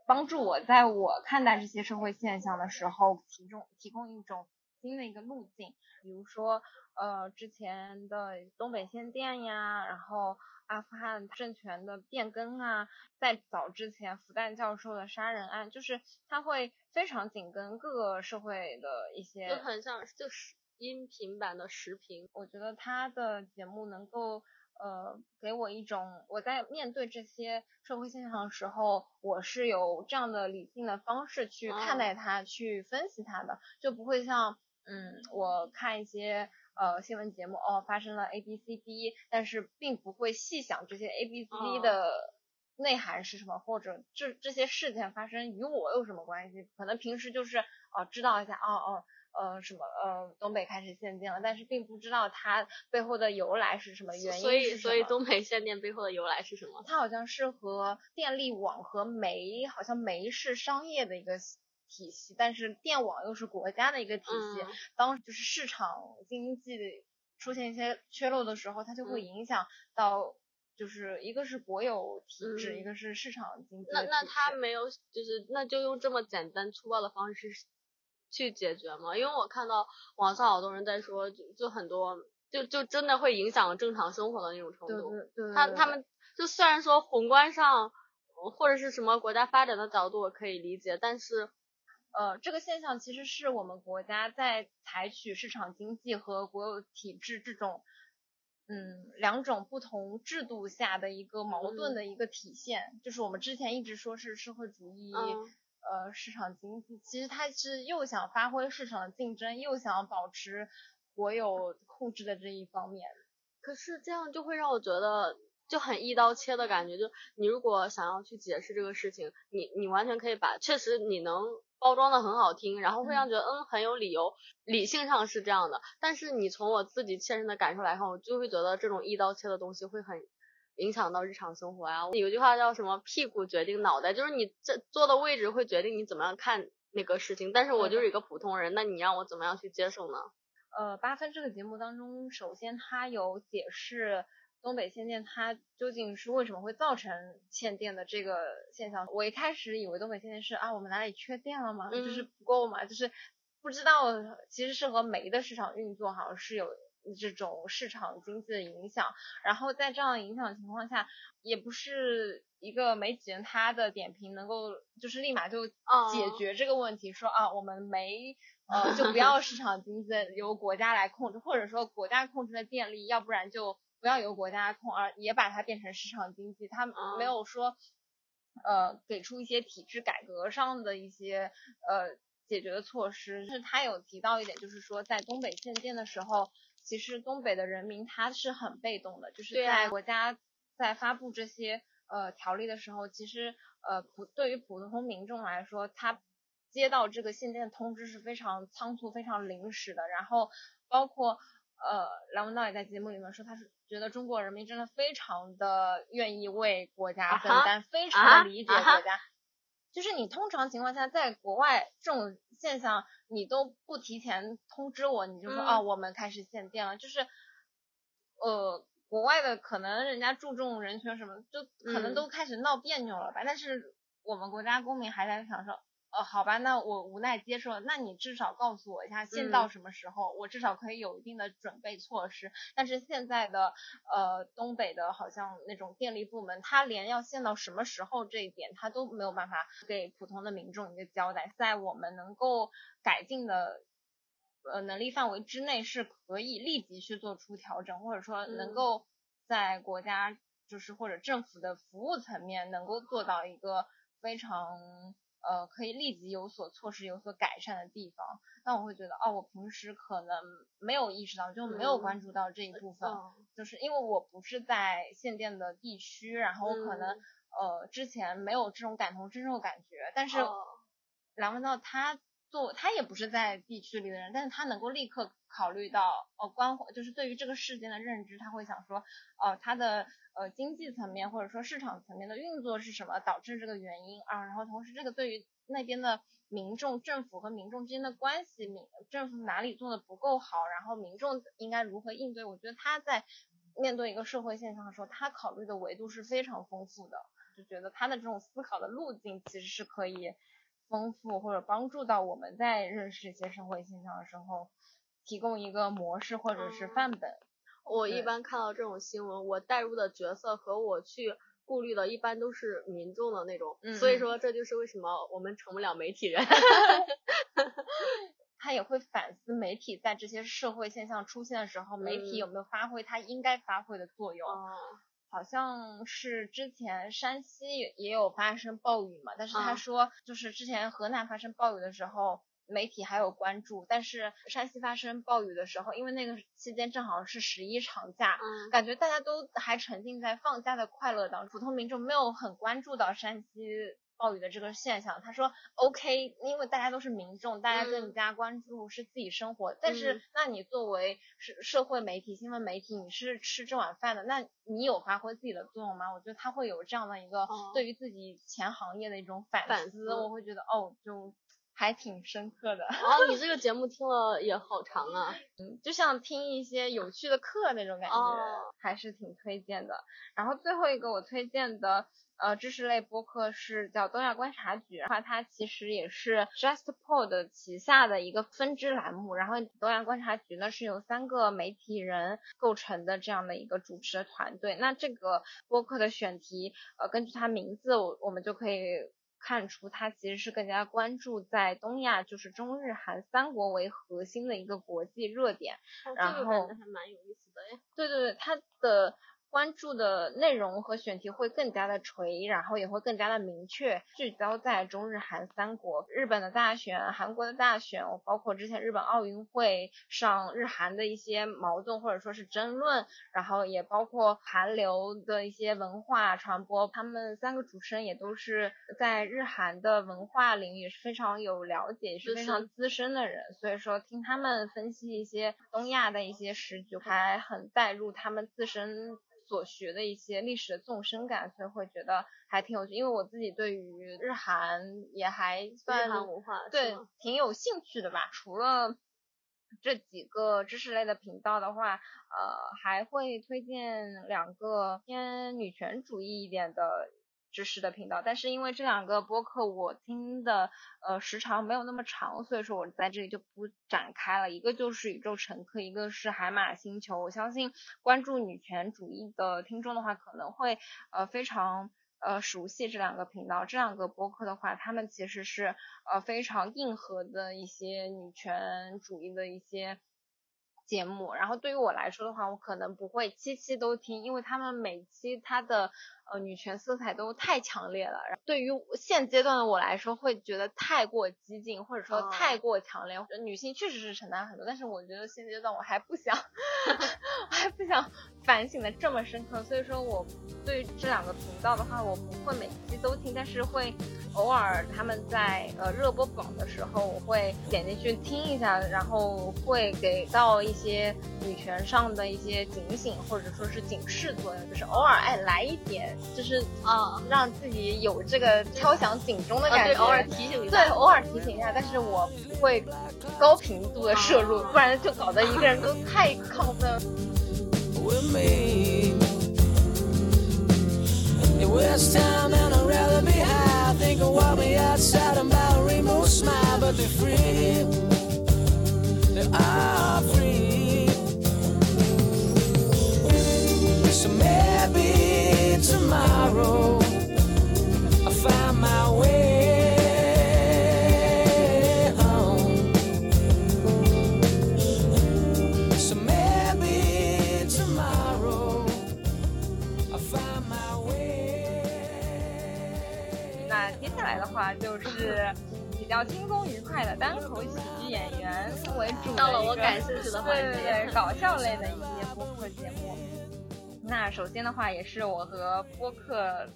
帮助我在我看待这些社会现象的时候，提供提供一种新的一个路径。比如说，呃，之前的东北限电呀，然后阿富汗政权的变更啊，在早之前复旦教授的杀人案，就是他会非常紧跟各个社会的一些，就很像就是音频版的时评。我觉得他的节目能够。呃，给我一种我在面对这些社会现象的时候，我是有这样的理性的方式去看待它，去分析它的，就不会像嗯，我看一些呃新闻节目，哦，发生了 A B C D，但是并不会细想这些 A B C D 的内涵是什么，或者这这些事件发生与我有什么关系？可能平时就是哦知道一下，哦哦。呃，什么呃，东北开始限电了，但是并不知道它背后的由来是什么原因。所以，所以东北限电背后的由来是什么？它好像是和电力网和煤，好像煤是商业的一个体系，但是电网又是国家的一个体系。当就是市场经济出现一些缺漏的时候，它就会影响到，就是一个是国有体制，一个是市场经济。那那它没有，就是那就用这么简单粗暴的方式。去解决吗？因为我看到网上好多人在说，就就很多，就就真的会影响正常生活的那种程度。对对。他他们就虽然说宏观上或者是什么国家发展的角度我可以理解，但是呃这个现象其实是我们国家在采取市场经济和国有体制这种嗯两种不同制度下的一个矛盾的一个体现。就是我们之前一直说是社会主义。呃，市场经济其实它是又想发挥市场的竞争，又想保持国有控制的这一方面。可是这样就会让我觉得就很一刀切的感觉。就你如果想要去解释这个事情，你你完全可以把，确实你能包装的很好听，然后会让觉得嗯很有理由，理性上是这样的。但是你从我自己切身的感受来看，我就会觉得这种一刀切的东西会很。影响到日常生活呀。有句话叫什么？屁股决定脑袋，就是你这坐的位置会决定你怎么样看那个事情。但是我就是一个普通人，那你让我怎么样去接受呢？呃，八分这个节目当中，首先它有解释东北限电，它究竟是为什么会造成限电的这个现象。我一开始以为东北限电是啊，我们哪里缺电了吗？就是不够嘛，就是不知道其实是和煤的市场运作好像是有。这种市场经济的影响，然后在这样影响情况下，也不是一个媒体人他的点评能够就是立马就解决这个问题，说啊我们没 呃就不要市场经济由国家来控制，或者说国家控制的电力，要不然就不要由国家控，而也把它变成市场经济，他没有说呃给出一些体制改革上的一些呃解决的措施，是他有提到一点，就是说在东北限电的时候。其实东北的人民他是很被动的，就是在国家在发布这些呃条例的时候，其实呃普对于普通民众来说，他接到这个限电通知是非常仓促、非常临时的。然后包括呃梁文道也在节目里面说，他是觉得中国人民真的非常的愿意为国家分担，非常理解国家。就是你通常情况下在国外这种现象，你都不提前通知我，你就说哦我们开始限电了，就是呃国外的可能人家注重人权什么，就可能都开始闹别扭了吧。但是我们国家公民还在想说。哦，好吧，那我无奈接受了。那你至少告诉我一下，限到什么时候，我至少可以有一定的准备措施。但是现在的呃东北的好像那种电力部门，他连要限到什么时候这一点，他都没有办法给普通的民众一个交代。在我们能够改进的呃能力范围之内，是可以立即去做出调整，或者说能够在国家就是或者政府的服务层面能够做到一个非常。呃，可以立即有所措施、有所改善的地方，那我会觉得，哦，我平时可能没有意识到，就没有关注到这一部分，就是因为我不是在限电的地区，然后可能呃之前没有这种感同身受感觉，但是梁文道他做，他也不是在地区里的人，但是他能够立刻考虑到，呃，关怀，就是对于这个事件的认知，他会想说，呃，他的。呃，经济层面或者说市场层面的运作是什么导致这个原因啊？然后同时这个对于那边的民众、政府和民众之间的关系，民政府哪里做的不够好，然后民众应该如何应对？我觉得他在面对一个社会现象的时候，他考虑的维度是非常丰富的，就觉得他的这种思考的路径其实是可以丰富或者帮助到我们在认识一些社会现象的时候，提供一个模式或者是范本。我一般看到这种新闻，我带入的角色和我去顾虑的，一般都是民众的那种，所以说这就是为什么我们成不了媒体人。他也会反思媒体在这些社会现象出现的时候，媒体有没有发挥它应该发挥的作用。好像是之前山西也有发生暴雨嘛，但是他说就是之前河南发生暴雨的时候。媒体还有关注，但是山西发生暴雨的时候，因为那个期间正好是十一长假，感觉大家都还沉浸在放假的快乐当中，普通民众没有很关注到山西暴雨的这个现象。他说，OK，因为大家都是民众，大家更加关注是自己生活。但是，那你作为社社会媒体、新闻媒体，你是吃这碗饭的，那你有发挥自己的作用吗？我觉得他会有这样的一个对于自己前行业的一种反思。我会觉得，哦，就。还挺深刻的。哦，你这个节目听了也好长啊，嗯，就像听一些有趣的课那种感觉，还是挺推荐的。然后最后一个我推荐的呃知识类播客是叫东亚观察局，然后它其实也是 JustPod 旗下的一个分支栏目。然后东亚观察局呢是由三个媒体人构成的这样的一个主持团队。那这个播客的选题，呃，根据它名字，我我们就可以。看出它其实是更加关注在东亚，就是中日韩三国为核心的一个国际热点，然后还蛮有意思的哎。对对对，它的。关注的内容和选题会更加的垂，然后也会更加的明确，聚焦在中日韩三国，日本的大选、韩国的大选，包括之前日本奥运会上日韩的一些矛盾或者说是争论，然后也包括韩流的一些文化传播。他们三个主持人也都是在日韩的文化领域是非常有了解，也是非常资深的人，所以说听他们分析一些东亚的一些时局，还很带入他们自身。所学的一些历史的纵深感，所以会觉得还挺有趣。因为我自己对于日韩也还算文化对挺有兴趣的吧。除了这几个知识类的频道的话，呃，还会推荐两个偏女权主义一点的。知识的频道，但是因为这两个播客我听的呃时长没有那么长，所以说我在这里就不展开了。一个就是宇宙乘客，一个是海马星球。我相信关注女权主义的听众的话，可能会呃非常呃熟悉这两个频道。这两个播客的话，他们其实是呃非常硬核的一些女权主义的一些。节目，然后对于我来说的话，我可能不会期期都听，因为他们每期它的呃女权色彩都太强烈了。对于现阶段的我来说，会觉得太过激进，或者说太过强烈。女性确实是承担很多，但是我觉得现阶段我还不想，我 还不想反省的这么深刻。所以说，我对这两个频道的话，我不会每期都听，但是会。偶尔他们在呃热播榜的时候，我会点进去听一下，然后会给到一些女权上的一些警醒或者说是警示作用，就是偶尔哎来一点，就是啊让自己有这个敲响警钟的感觉，偶尔提醒一下，对，偶尔提醒一下，但是我不会高频度的摄入，不然就搞得一个人都太亢奋。think rainbow smile, but they're free. They are. So maybe tomorrow I'll find my way. High 来的话就是比较轻松愉快的单口喜剧演员为主到了我感兴趣的环节，对对对，搞笑类的一些播客节目。那首先的话，也是我和播客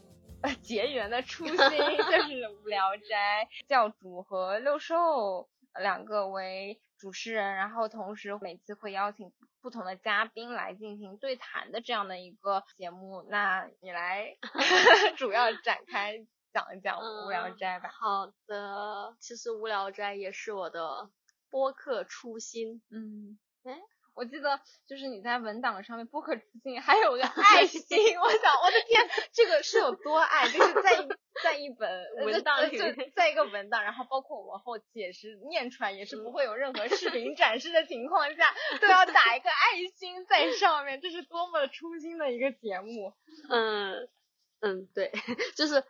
结缘的初心，就 是无聊斋教主和六兽两个为主持人，然后同时每次会邀请不同的嘉宾来进行对谈的这样的一个节目。那你来 主要展开。讲一讲无聊斋吧。好的，其实无聊斋也是我的播客初心。嗯，哎，我记得就是你在文档上面不可置信还有个爱心，我想我的天，这个是有多爱？就是在 在一本文档里，在一个文档，然后包括我后解释念出来也是不会有任何视频展示的情况下，都要打一个爱心在上面，这是多么初心的一个节目。嗯嗯，对，就是。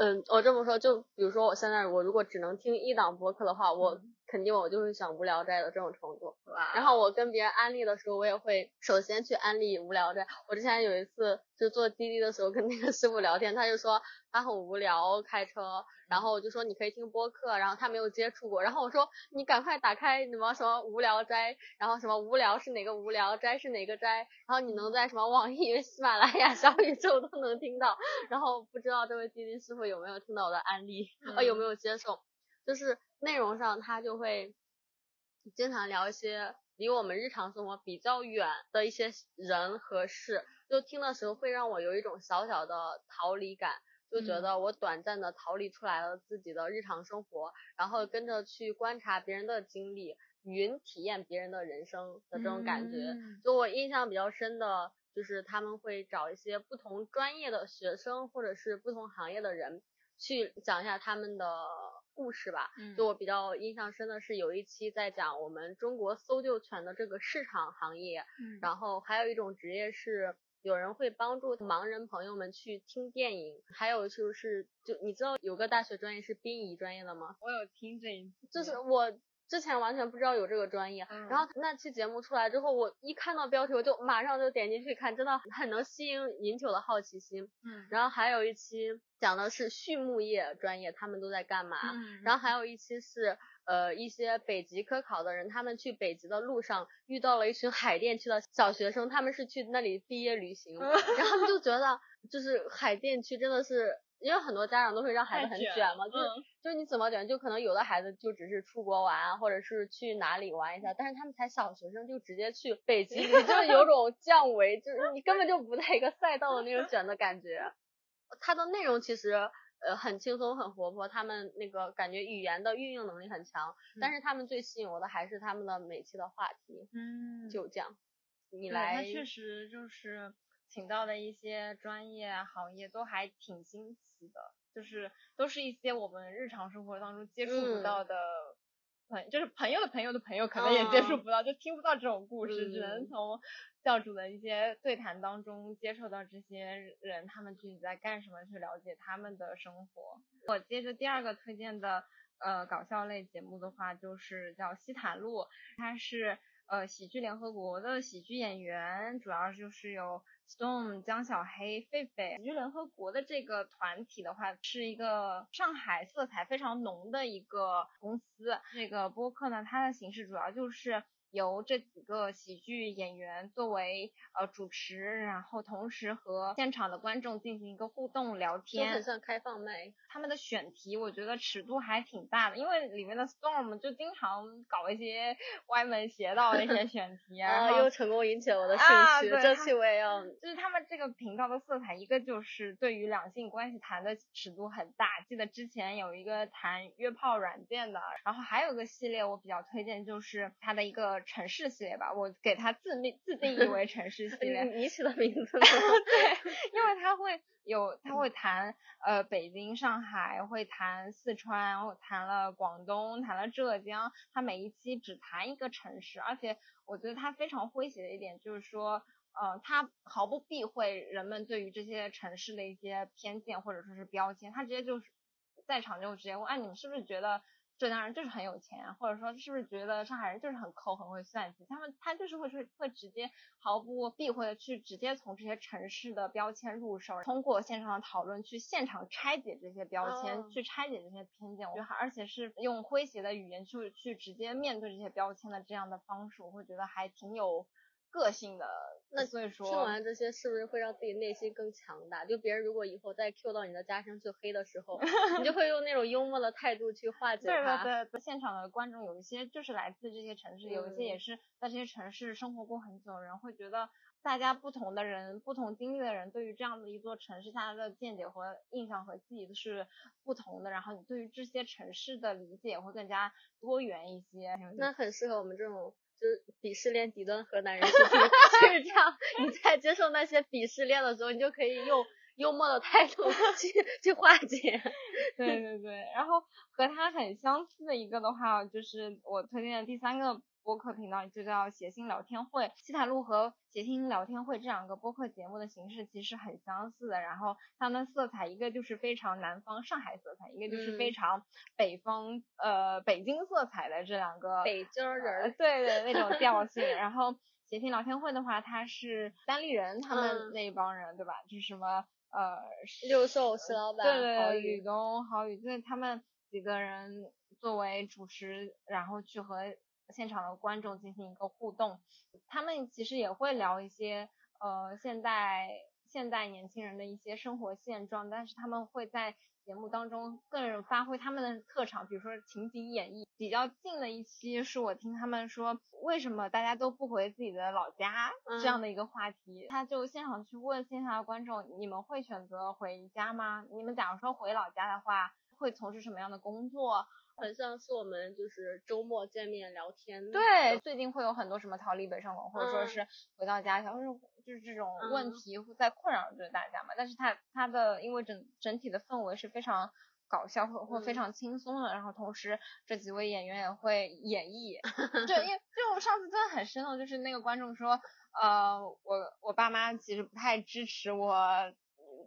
嗯，我这么说，就比如说我现在我如果只能听一档播客的话，我肯定我就会想无聊斋的这种程度。然后我跟别人安利的时候，我也会首先去安利无聊斋。我之前有一次就坐滴滴的时候跟那个师傅聊天，他就说他很无聊开车。然后我就说你可以听播客，然后他没有接触过，然后我说你赶快打开什么什么无聊斋，然后什么无聊是哪个无聊斋是哪个斋，然后你能在什么网易云、喜马拉雅、小宇宙都能听到，然后不知道这位滴滴师傅有没有听到我的安利，呃有没有接受，就是内容上他就会经常聊一些离我们日常生活比较远的一些人和事，就听的时候会让我有一种小小的逃离感。就觉得我短暂的逃离出来了自己的日常生活，然后跟着去观察别人的经历，云体验别人的人生的这种感觉。就我印象比较深的，就是他们会找一些不同专业的学生或者是不同行业的人去讲一下他们的故事吧。嗯就我比较印象深的是有一期在讲我们中国搜救犬的这个市场行业，嗯然后还有一种职业是。有人会帮助盲人朋友们去听电影，还有就是，就你知道有个大学专业是殡仪专业的吗？我有听这一，就是我之前完全不知道有这个专业，然后那期节目出来之后，我一看到标题我就马上就点进去看，真的很能吸引引起我的好奇心。嗯，然后还有一期讲的是畜牧业专业，他们都在干嘛？嗯，然后还有一期是。呃，一些北极科考的人，他们去北极的路上遇到了一群海淀区的小学生，他们是去那里毕业旅行，然后他们就觉得，就是海淀区真的是，因为很多家长都会让孩子很卷嘛，就是就你怎么卷，就可能有的孩子就只是出国玩，或者是去哪里玩一下，但是他们才小学生就直接去北极，就是有种降维，就是你根本就不在一个赛道的那种卷的感觉。它的内容其实。呃，很轻松，很活泼，他们那个感觉语言的运用能力很强，但是他们最吸引我的还是他们的每期的话题。嗯，就这样，你来。他确实就是请到的一些专业行业都还挺新奇的，就是都是一些我们日常生活当中接触不到的朋，就是朋友的朋友的朋友可能也接触不到，就听不到这种故事，只能从。教主的一些对谈当中，接触到这些人，他们具体在干什么，去了解他们的生活。我接着第二个推荐的呃搞笑类节目的话，就是叫《西塔路》，它是呃喜剧联合国的喜剧演员，主要就是有 Storm、江小黑、狒狒。喜剧联合国的这个团体的话，是一个上海色彩非常浓的一个公司。这个播客呢，它的形式主要就是。由这几个喜剧演员作为呃主持，然后同时和现场的观众进行一个互动聊天，很像开放麦。他们的选题我觉得尺度还挺大的，因为里面的 Storm 就经常搞一些歪门邪道的一些选题啊，又成功引起了我的兴趣。这期我也要。就是他们这个频道的色彩，一个就是对于两性关系谈的尺度很大。记得之前有一个谈约炮软件的，然后还有一个系列我比较推荐，就是他的一个。城市系列吧，我给它自命自定义为城市系列。你起的名字。对，因为它会有，它会谈呃北京、上海，会谈四川，我谈了广东，谈了浙江。它每一期只谈一个城市，而且我觉得它非常诙谐的一点就是说，呃，他毫不避讳人们对于这些城市的一些偏见或者说是标签，他直接就是在场就直接问，哎，你们是不是觉得？浙江人就是很有钱，或者说是不是觉得上海人就是很抠、很会算计？他们他就是会是会直接毫不避讳的去直接从这些城市的标签入手，通过线上的讨论去现场拆解这些标签，去拆解这些偏见。我觉得而且是用诙谐的语言去去直接面对这些标签的这样的方式，我会觉得还挺有个性的。那所以说，听完这些是不是会让自己内心更强大？就别人如果以后再 Q 到你的家乡去黑的时候，你就会用那种幽默的态度去化解它。对对对，现场的观众有一些就是来自这些城市，有一些也是在这些城市生活过很久的人，会觉得大家不同的人、不同经历的人，对于这样的一座城市，他的见解和印象和记忆都是不同的。然后你对于这些城市的理解也会更加多元一些。那很适合我们这种。就是鄙视链底端河南人，就是这样。你在接受那些鄙视链的时候，你就可以用幽默的态度 去去化解。对对对，然后和他很相似的一个的话，就是我推荐的第三个。播客频道就叫写信聊天会，西塔路和写信聊天会这两个播客节目的形式其实很相似的，然后它们色彩一个就是非常南方上海色彩，一个就是非常北方呃北京色彩的这两个北京人对对那种调性。然后写信聊天会的话，他是单立人他们那一帮人对吧？就是什么呃六兽石老板对对吕东郝宇，就是他们几个人作为主持，然后去和。现场的观众进行一个互动，他们其实也会聊一些呃现代现代年轻人的一些生活现状，但是他们会在节目当中更发挥他们的特长，比如说情景演绎。比较近的一期是我听他们说为什么大家都不回自己的老家这样的一个话题，他就现场去问线下的观众，你们会选择回家吗？你们假如说回老家的话，会从事什么样的工作？很像是我们就是周末见面聊天。对，最近会有很多什么逃离北上广，或者说是回到家乡，就是就是这种问题在困扰着大家嘛。但是它它的因为整整体的氛围是非常搞笑或或非常轻松的，然后同时这几位演员也会演绎。对，因为就上次真的很生动，就是那个观众说，呃，我我爸妈其实不太支持我。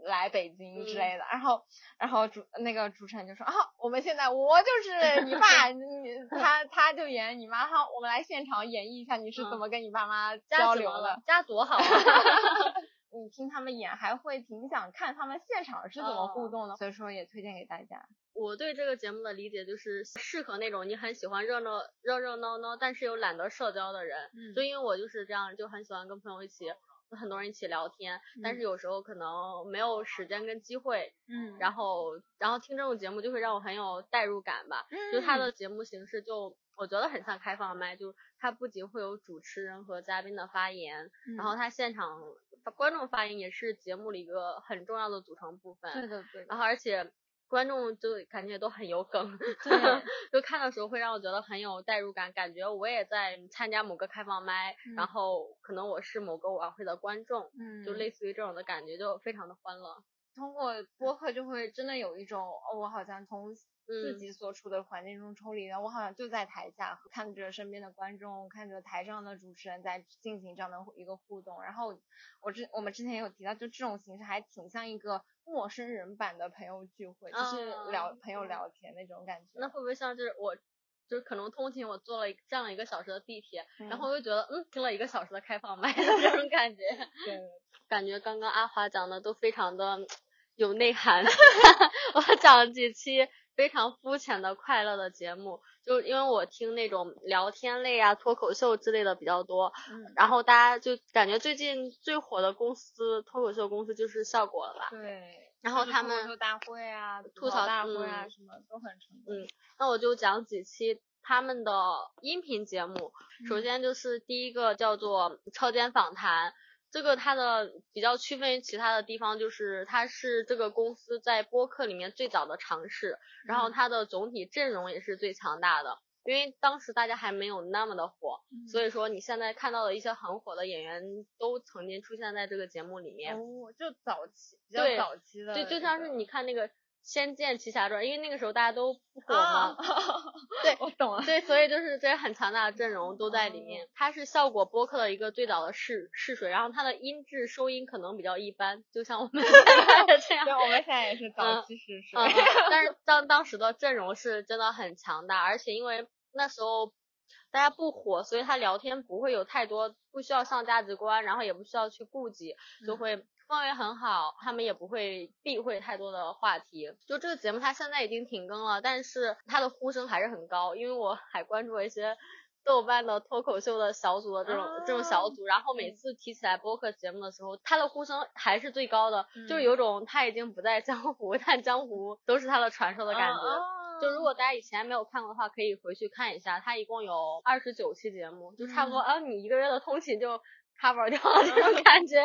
来北京之类的，然后，然后主那个主持人就说啊，我们现在我就是你爸，你他他就演你妈，好，我们来现场演绎一下你是怎么跟你爸妈交流的，家多好啊！你听他们演还会挺想看他们现场是怎么互动的，所以说也推荐给大家。我对这个节目的理解就是适合那种你很喜欢热闹热热闹闹，但是又懒得社交的人，就因为我就是这样，就很喜欢跟朋友一起。很多人一起聊天，但是有时候可能没有时间跟机会，嗯，然后然后听这种节目就会让我很有代入感吧，就他的节目形式就我觉得很像开放麦，就他不仅会有主持人和嘉宾的发言，然后他现场观众发言也是节目里一个很重要的组成部分，对对对，然后而且。观众就感觉都很有梗，对，就看的时候会让我觉得很有代入感，感觉我也在参加某个开放麦，然后可能我是某个晚会的观众，嗯，就类似于这种的感觉，就非常的欢乐。通过播客就会真的有一种，哦，我好像从自己所处的环境中抽离了，我好像就在台下看着身边的观众，看着台上的主持人在进行这样的一个互动。然后我之我们之前也有提到，就这种形式还挺像一个陌生人版的朋友聚会，就是聊朋友聊天那种感觉。那会不会像就是我？就是可能通勤我坐了一站了一个小时的地铁，然嗯后我就觉得嗯听了一个小时的开放麦的 这种感觉，对，感觉刚刚阿华讲的都非常的有内涵，我讲了几期非常肤浅的快乐的节目，就因为我听那种聊天类啊、脱口秀之类的比较多，嗯，然后大家就感觉最近最火的公司脱口秀公司就是效果了吧？对。然后他们脱口秀大会啊，吐槽大会啊，嗯什么都很成功。嗯那我就讲几期他们的音频节目。首嗯先就是第一个叫做超间访谈，这个它的比较区分于其他的地方就是它是这个公司在播客里面最早的尝试，然后嗯它的总体阵容也是最强大的。因为当时大家还没有那么的火，所以以说你现在看到的一些很火的演员都曾经出现在这个节目里面。哦，就早期比较早期的对，这个，就像是你看那个《仙剑奇侠传》，因为那个时候大家都不火啊嘛，，对 我懂了。对，所以就是这些很强大的阵容都在里哦面。它是效果播客的一个最早的试试水，然后它的音质收音可能比较一般，就像我们现在的 这样。对，我们现在也是早嗯期试水。嗯，嗯但是当当时的阵容是真的很强大，而且因为那时候大家不火，所以他聊天不会有太多不需要上价值观，然后也不需要去顾及，就嗯会氛围很好，他们也不会避讳太多的话题。就这个节目，它现在已经停更了，但是它的呼声还是很高，因为我还关注了一些。豆瓣的脱口秀的小组的这种、这种小哦组，然后每嗯次提起来播客节目的时候，他的呼声还是最高的，就有种他已经不在江湖，但江湖都是他的传说的感觉。哦就如果大家以前没有看过的话，可以回去看一下，它一共有二十九期节目，就差不多嗯啊，你一个月的通勤就 cover 掉了这种感觉。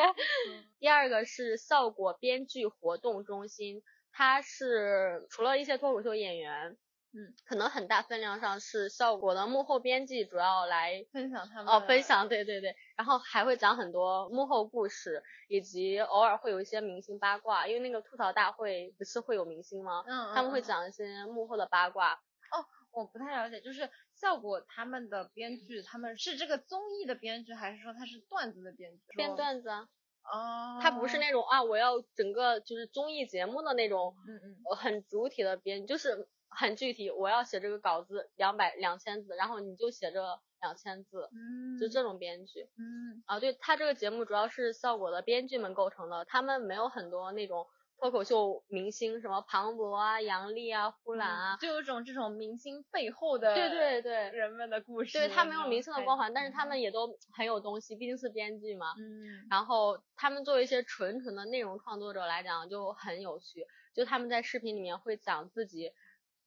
嗯第二个是效果编剧活动中心，它是除了一些脱口秀演员。嗯，可能很大分量上是效果的幕后编辑主要来分享他们哦，分享，对对对，然后还会讲很多幕后故事，以及偶尔会有一些明星八卦，因为那个吐槽大会不是会有明星吗？嗯，他们会讲一些幕后的八卦。哦我不太了解，就是效果他们的编剧，他们是这个综艺的编剧，还是说他是段子的编剧？编段子啊，哦，他不是那种啊，我要整个就是综艺节目的那种嗯嗯呃很主体的编，就是很具体，我要写这个稿子两百两千字，然后你就写这两千字，嗯，就这种编剧嗯啊。对他这个节目主要是效果的编剧们构成的，他们没有很多那种脱口秀明星，什么庞博啊、杨笠啊、呼兰啊，就有种这种明星背后的对对对。人们的故事，对他没有明星的光环，但是他们们也都很有东西，毕竟是编剧嘛。嗯然后他们作为一些纯纯的内容创作者来讲，就很有趣。就他们在视频里面会讲自己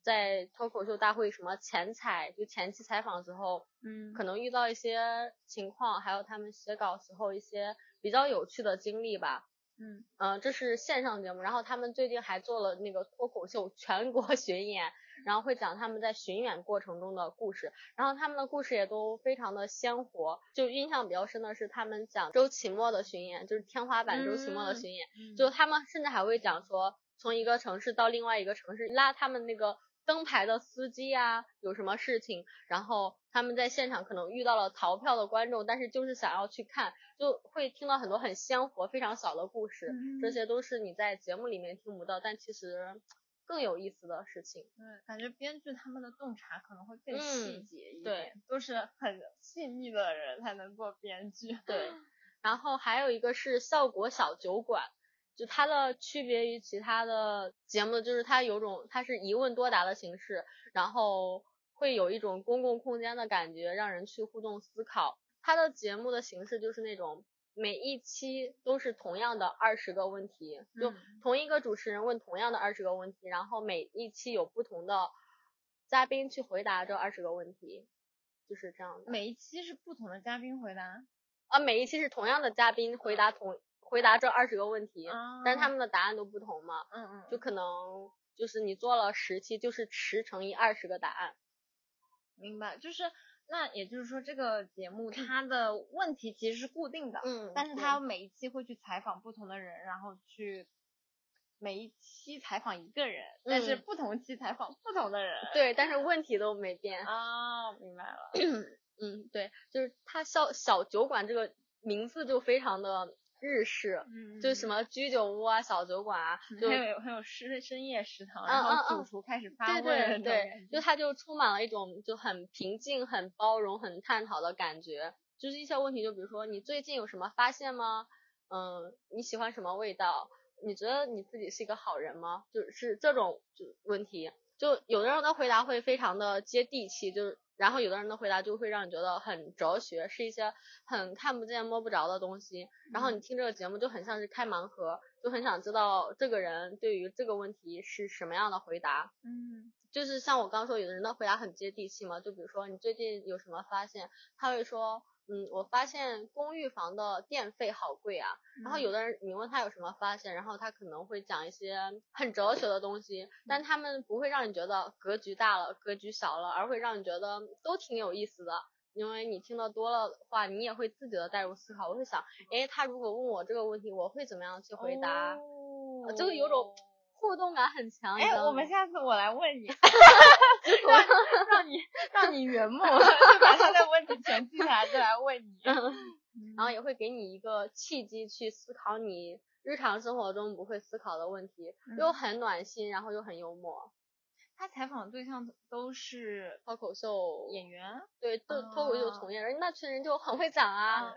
在脱口秀大会什么前采，就前期采访时候嗯可能遇到一些情况，还有他们写稿时候一些比较有趣的经历吧。嗯嗯、这是线上节目，然后他们最近还做了那个脱口秀全国 巡演，然后会讲他们在巡演过程中的故事，然后他们的故事也都非常的鲜活。就印象比较深的是他们讲周奇墨的巡演，就是天花板周奇墨的嗯巡演，嗯就他们甚至还会讲说从一个城市到另外一个城市拉他们那个灯牌的司机啊有什么事情，然后他们在现场可能遇到了逃票的观众，但是就是想要去看，就会听到很多很鲜活、非常小的故事，这嗯些都是你在节目里面听不到，但其实更有意思的事情。对，感觉编剧他们的洞察可能会更细嗯节一对点，都是很细腻的人才能做编剧。对，然后还有一个是效果小酒馆，就它的区别于其他的节目，就是它有种它是一问多答的形式，然后会有一种公共空间的感觉，让人去互动思考。它的节目的形式就是那种每一期都是同样的二十个问题，就嗯同一个主持人问同样的二十个问题，然后每一期有不同的嘉宾去回答这二十个问题，就是这样的。每一期是不同的嘉宾回答，啊，每一期是同样的嘉宾回答同回答这二十个问题，但是他们们的答案都不同嘛，嗯嗯就可能就是你做了十期，就是十乘以二十个答案。明白，就是那也就是说这个节目它的问题其实是固定的，嗯但是它每一期会去采访不同的人，然后去每一期采访一个人，但是嗯不同期采访不同的人。对，但是问题都没变。啊，明白了。嗯，对，就是它小小酒馆这个名字就非常的日式，嗯，就什么居酒屋啊、小酒馆啊，就很有很有深深夜食堂，嗯然后主厨开始发对问对就它就充满了一种就很平静、很包容、很探讨的感觉。就是一些问题，就比如说你最近有什么发现吗？嗯，你喜欢什么味道？你觉得你自己是一个好人吗？就是这种就问题，就有的人的回答会非常的接地气，就是然后有的人的回答就会让你觉得很哲学，是一些很看不见摸不着的东西。然后你听这个节目就很像是开盲盒，就很想知道这个人对于这个问题是什么样的回答。嗯就是像我刚说，有的人的回答很接地气嘛，就比如说你最近有什么发现，他会说，嗯，我发现公寓房的电费好贵啊。然后有的人你问他有什么发现，然后他可能会讲一些很哲学的东西，但他们不会让你觉得格局大了、格局小了，而会让你觉得都挺有意思的。因为你听得多了的话，你也会自己的带入思考。我会想，诶，他如果问我这个问题，我会怎么样去回答？哦就是有种互动感很强。你哎我们下次我来问你，让让你让你圆梦，就把他的问题全记下来，再来问你。然后也会给你一个契机去思考你日常生活中不会思考的问题，又很暖心，然后又很幽默。他采访的对象都是脱口秀演员，对，都脱口秀从业人，那群人就很会讲啊。嗯，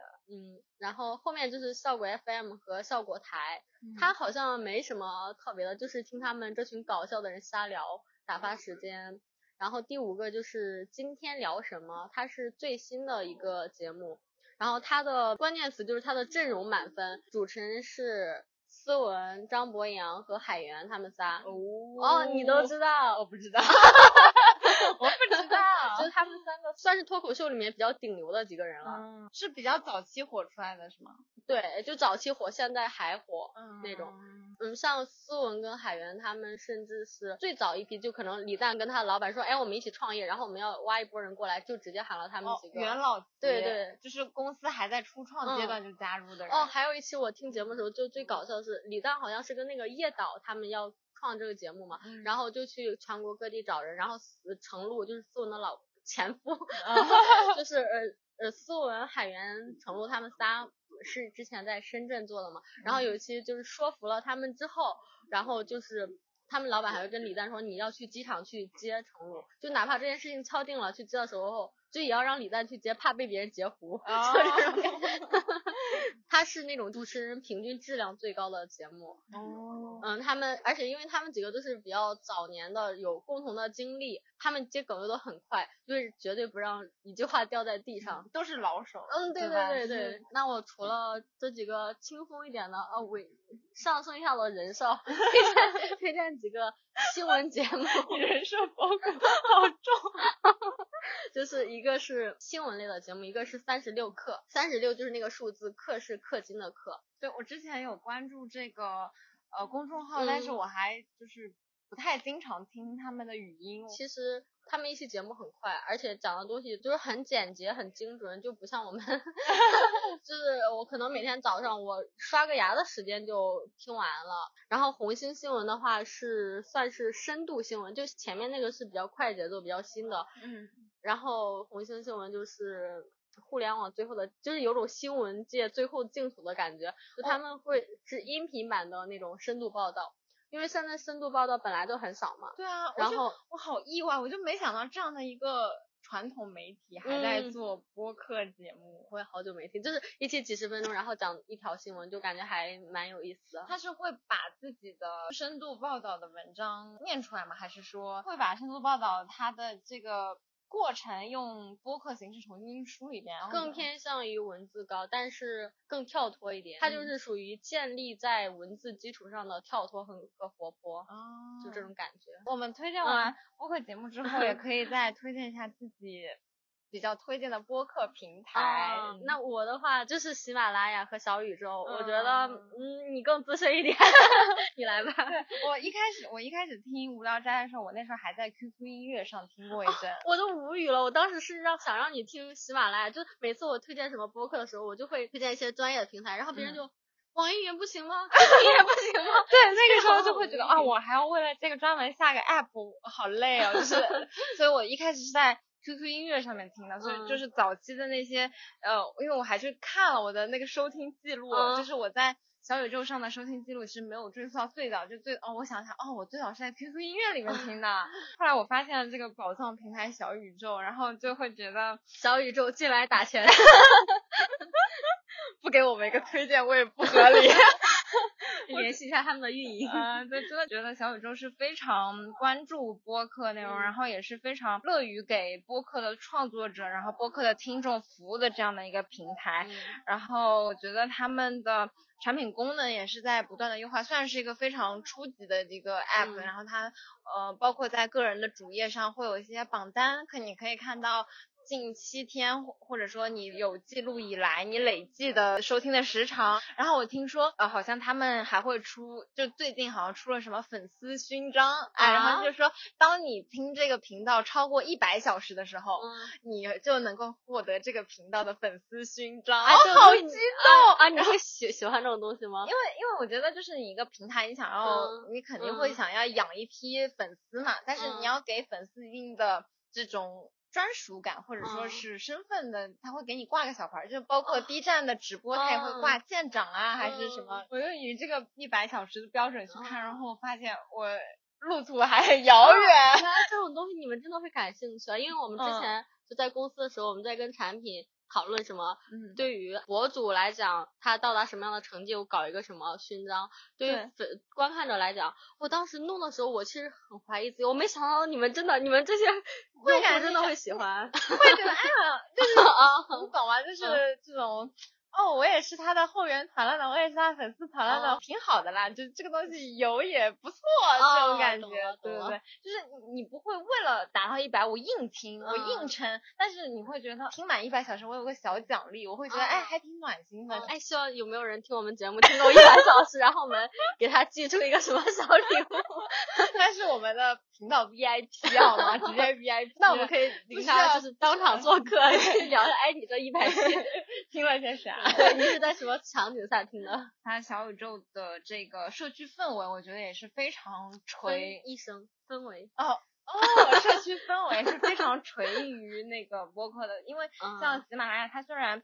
然后后面就是效果 FM 和效果台，他好像没什么特别的，就是听他们这群搞笑的人瞎聊，打发时间。然后第五个就是今天聊什么，它是最新的一个节目，然后它的关键词就是它的阵容满分，主持人是思文、张博洋和海源他们仨。哦，你都知道？我不知道，我不知道，就是他们三个算是脱口秀里面比较顶流的几个人了。嗯，是比较早期火出来的是吗？对，就早期火，现在还火。嗯那种嗯，像思文跟海源他们，甚至是最早一批，就可能李诞跟他的老板说，哎，我们一起创业，然后我们要挖一波人过来，就直接喊了他们哦几个。元老级，对对，就是公司还在初创阶段就加入的人。哦，还有一期我听节目的时候，就最搞笑的是李诞好像是跟那个叶导他们要创这个节目嘛，嗯然后就去全国各地找人，然后思程璐就是思文的老 前夫，就是呃呃思文、海源、程璐他们仨是之前在深圳做的嘛，然后有一期就是说服了他们之后，然后就是。他们老板还会跟李诞说，你要去机场去接程璐，就哪怕这件事情敲定了去接的时候，就也要让李诞去接，怕被别人截胡。哦 就这种他是那种主持人平均质量最高的节目。哦，嗯，他们而且因为他们几个都是比较早年的，有共同的经历，他们接梗又都很快，就是绝对不让一句话掉在地上。都是老手。嗯，对对对对。那我除了这几个轻松一点的，啊，我上升一下我的人设，推荐推荐几个新闻节目，人设包袱 好重。就是一个是新闻类的节目，一个是三十六课，三十六就是那个数字，课是氪金的氪。对我之前有关注这个呃公众号，但是嗯我还就是不太经常听他们的语音。其实他们一期节目很快，而且讲的东西就是很简洁、很精准，就不像我们，就是我可能每天早上我刷个牙的时间就听完了。然后红星新闻的话是算是深度新闻，就前面那个是比较快节奏、比较新的，嗯，然后红星新闻就是。互联网最后的，就是有种新闻界最后净土的感觉，就他们会是音频版的那种深度报道，因为现在深度报道本来就很少嘛。对啊，然后我好意外，我就没想到这样的一个传统媒体还在嗯做播客节目。我也好久没听，就是一期几十分钟，然后讲一条新闻，就感觉还蛮有意思的。他是会把自己的深度报道的文章念出来吗？还是说会把深度报道它的这个过程用播客形式重新梳一遍？更偏向于文字稿，但是更跳脱一点。它就是属于建立在文字基础上的跳脱和和活泼，哦，就这种感觉。我们推荐完播客节目之后，也可以再推荐一下自己比较推荐的播客平台。啊那我的话就是喜马拉雅和小宇宙，我觉得嗯嗯你更资深一点，你来吧。我一开始我一开始听无聊斋的时候，我那时候还在 QQ 音乐上听过一阵。我都无语了，我当时是让想让你听喜马拉雅，就每次我推荐什么播客的时候，我就会推荐一些专业的平台，然后别人就、网易云不行吗 网易云不行吗？对，那个时候就会觉得啊，我还要为了这个专门下个 app，好累哦，就是，所以我一开始是在 QQ 音乐上面听的，所以嗯就是早期的那些呃，因为我还去看了我的那个收听记录，嗯就是我在。小宇宙上的收听记录其实没有追溯到最早，就最哦，我想想，哦，我最早是在 QQ 音乐里面听的。后来我发现了这个宝藏平台小宇宙，然后就会觉得小宇宙进来打钱 不给我们一个推荐，我也不合理。联系一下他们的运营。嗯，对，真的觉得小宇宙是非常关注播客内容，然后也是非常乐于给播客的创作者，然后播客的听众服务的这样的一个平台。然后我觉得他们的产品功能也是在不断的优化，虽然是一个非常初级的一个 app，、嗯然后它呃包括在个人的主页上会有一些榜单，可你可以看到。近七天，或或者说你有记录以来你累计的收听的时长，然后我听说呃好像他们还会出，就最近好像出了什么粉丝勋章，哎，然后啊就说当你听这个频道超过一百小时的时候，嗯，你就能够获得这个频道的粉丝勋章，哎，这种东西好激动！啊！你会喜喜欢这种东西吗因？为因为我觉得就是你一个平台，你想要、嗯你肯定会嗯想要养一批粉丝嘛，但是嗯你要给粉丝一定的这种。专属感或者说嗯是身份的，他会给你挂个小牌儿，就包括 B 站的直播，他也会嗯挂舰长啊，还是什么嗯。我就以这个一百小时的标准去看，嗯然后我发现我路途还很遥远。原来 这种东西你们真的会感兴趣啊！因为我们之嗯前就在公司的时候，我们在跟产品讨论什么，嗯，对于博主来讲，他到达什么样的成绩，我搞一个什么勋章；对于观看者来讲，我当时弄的时候，我其实很怀疑自己，我没想到你们真的，你们这些 用户感真的会喜欢 会觉得哎呀，就是 啊！很懂啊？就是嗯这种。哦，我也是他的后援团了呢，我也是他的粉丝团了呢，哦挺好的啦。就这个东西有也不错，哦这种感觉对对对，就是你你不会为了达到一百我硬听，我硬嗯撑，但是你会觉得听满一百小时我有个小奖励，我会觉得哎哦还挺暖心的。哎，希望有没有人听我们节目听够一百小时，然后我们给他寄出一个什么小礼物？他是我们的频道 VIP 好吗？直接 VIP，那我们可以 领他就是当场做客，可以聊一下，哎，你这一百期，听了些啥？对，你是在什么场景下听的？他小宇宙的这个社区氛围，我觉得也是非常垂一生氛围，哦哦，社区氛围是非常垂于那个播客的，因为像嗯喜马拉雅，它虽然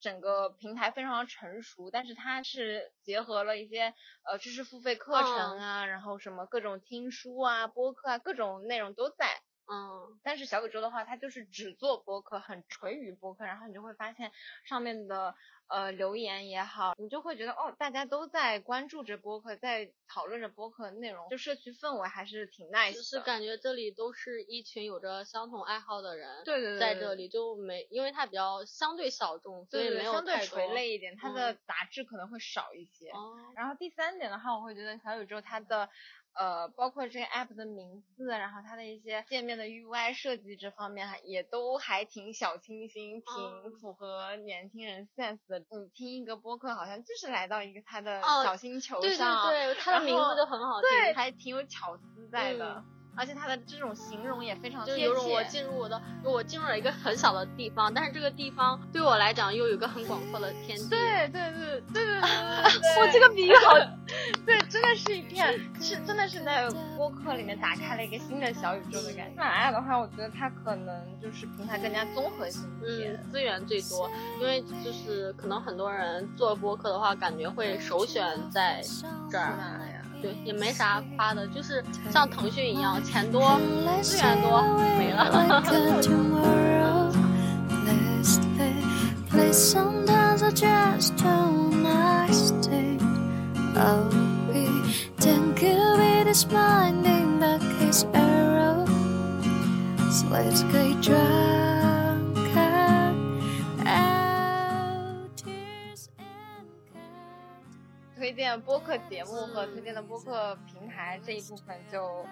整个平台非常成熟，但是它是结合了一些呃知识付费课程啊，然后什么各种听书啊、播客啊，各种内容都在。嗯但是小宇宙的话，它就是只做播客，很垂于播客，然后你就会发现上面的呃留言也好，你就会觉得哦，大家都在关注着播客，在讨论着播客内容，就社区氛围还是挺 nice 的。就是感觉这里都是一群有着相同爱好的人，对对在这里就没，因为它比较相对小众，所以没有相对垂太多。类一点，它的嗯杂志可能会少一些。哦，然后第三点的话，我会觉得小宇宙它的呃，包括这个 app 的名字，然后它的一些界面的 UI 设计这方面，还也都还挺小清新，挺嗯符合年轻人 sense 的。你听一个播客，好像就是来到一个他的哦小星球对对上，对，它的名字就很好听，对，还挺有巧思在的。嗯而且它的这种形容也非常贴切。就有种我进入我的，我进入了一个很小的地方，但是这个地方对我来讲又有一个很广阔的天地。对对对对对对 对，我这个比喻好，对，真的是一片，是真的是在播客里面打开了一个新的小宇宙的感觉。喜马拉雅的话，我觉得它可能就是平台更加综合性一些、嗯，资源最多，因为就是可能很多人做播客的话，感觉会首选在这儿。喜马拉雅对，也没啥夸的，就是像腾讯一样，钱多，资源多，没了。play. Sometimes I just don't. Oh, then could be this back his arrow. So let's 推荐播客节目和推荐的播客平台这一部分就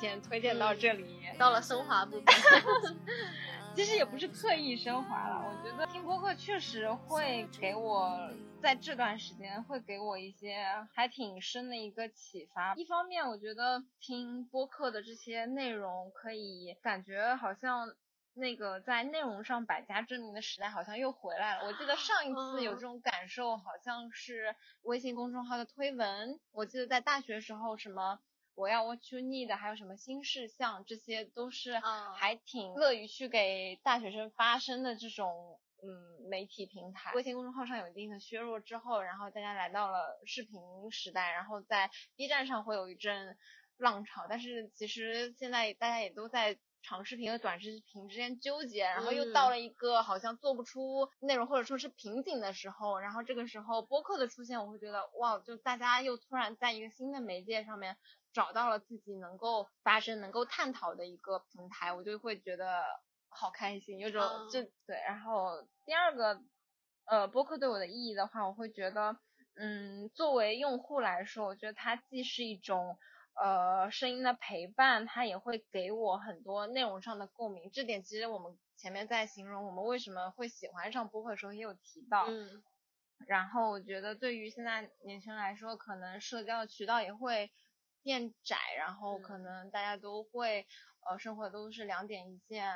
先推荐到这里。到了升华部分，其实也不是刻意升华了，我觉得听播客确实会给我在这段时间会给我一些还挺深的一个启发。一方面，我觉得听播客的这些内容可以感觉好像。那个在内容上百家争鸣的时代好像又回来了。我记得上一次有这种感受，好像是微信公众号的推文。我记得在大学时候，什么我要 What You Need，还有什么新事项，这些都是啊还挺乐于去给大学生发声的这种。嗯，媒体平台微信公众号上有一定的削弱之后，然后大家来到了视频时代，然后在 B 站上会有一阵浪潮，但是其实现在大家也都在长视频和短视频之间纠结，然后又到了一个好像做不出内容或者说是瓶颈的时候，然后这个时候播客的出现，我会觉得哇，就大家又突然在一个新的媒介上面找到了自己能够发声、能够探讨的一个平台，我就会觉得好开心，有种嗯就对。然后第二个，呃，播客对我的意义的话，我会觉得，嗯，作为用户来说，我觉得它既是一种呃声音的陪伴，它也会给我很多内容上的共鸣。这点其实我们前面在形容我们为什么会喜欢上播客的时候也有提到。嗯然后我觉得对于现在年轻人来说，可能社交的渠道也会变窄，然后可嗯能大家都会呃生活都是两点一线，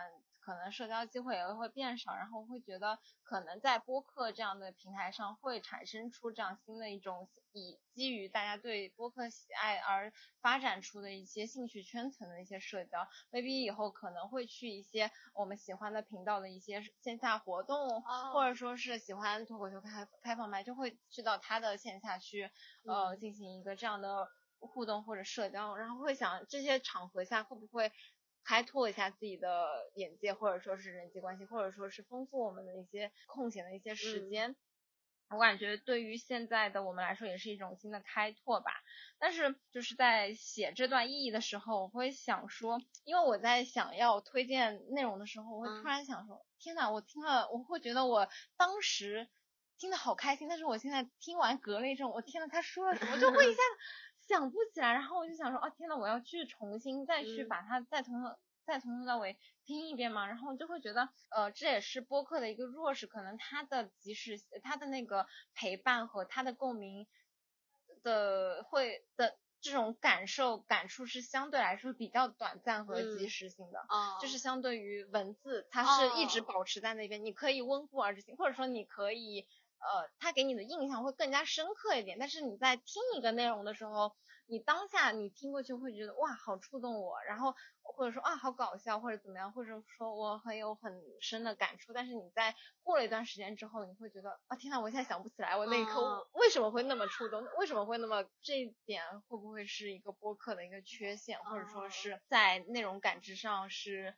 可能社交机会也会变少，然后会觉得可能在播客这样的平台上会产生出这样新的一种以基于大家对播客喜爱而发展出的一些兴趣圈层的一些社交，maybe 以后可能会去一些我们喜欢的频道的一些线下活动，哦或者说是喜欢脱口秀开开放麦，就会去到他的线下去呃嗯。进行一个这样的互动或者社交，然后会想这些场合下会不会开拓一下自己的眼界，或者说是人际关系，或者说是丰富我们的一些空闲的一些时嗯间。我感觉对于现在的我们来说也是一种新的开拓吧。但是就是在写这段意义的时候，我会想说，因为我在想要推荐内容的时候，我会嗯突然想说，天呐，我听了，我会觉得我当时听的好开心，但是我现在听完隔了一阵，我天呐，他说了什么，就会一下想不起来，然后我就想说，啊，天呐，我要去重新再去嗯。把它再从头再从头到尾听一遍嘛，然后就会觉得，呃，这也是播客的一个弱势，可能它的即使它的那个陪伴和它的共鸣的会的这种感受感触是相对来说比较短暂和及嗯时性的。啊，就是相对于文字，它是一直哦。保持在那边，你可以温故而知新，或者说你可以，呃，他给你的印象会更加深刻一点。但是你在听一个内容的时候，你当下你听过去会觉得哇，好触动我，然后或者说啊，好搞笑，或者怎么样，或者说我很有很深的感触。但是你在过了一段时间之后，你会觉得啊，天呐，我现在想不起来我那一刻嗯为什么会那么触动，为什么会那么这一点会不会是一个播客的一个缺陷，或者说哦是在内容感知上是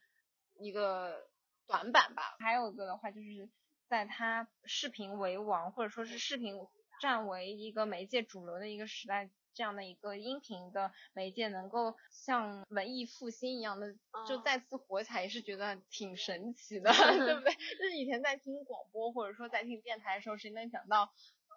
一个短板吧。还有一个的话，就是在它视频为王，或者说是视频占为一个媒介主流的一个时代。这样的一个音频的媒介能够像文艺复兴一样的就哦再次火起来，也是觉得挺神奇的，对不对？就是以前在听广播或者说在听电台的时候，谁能想到，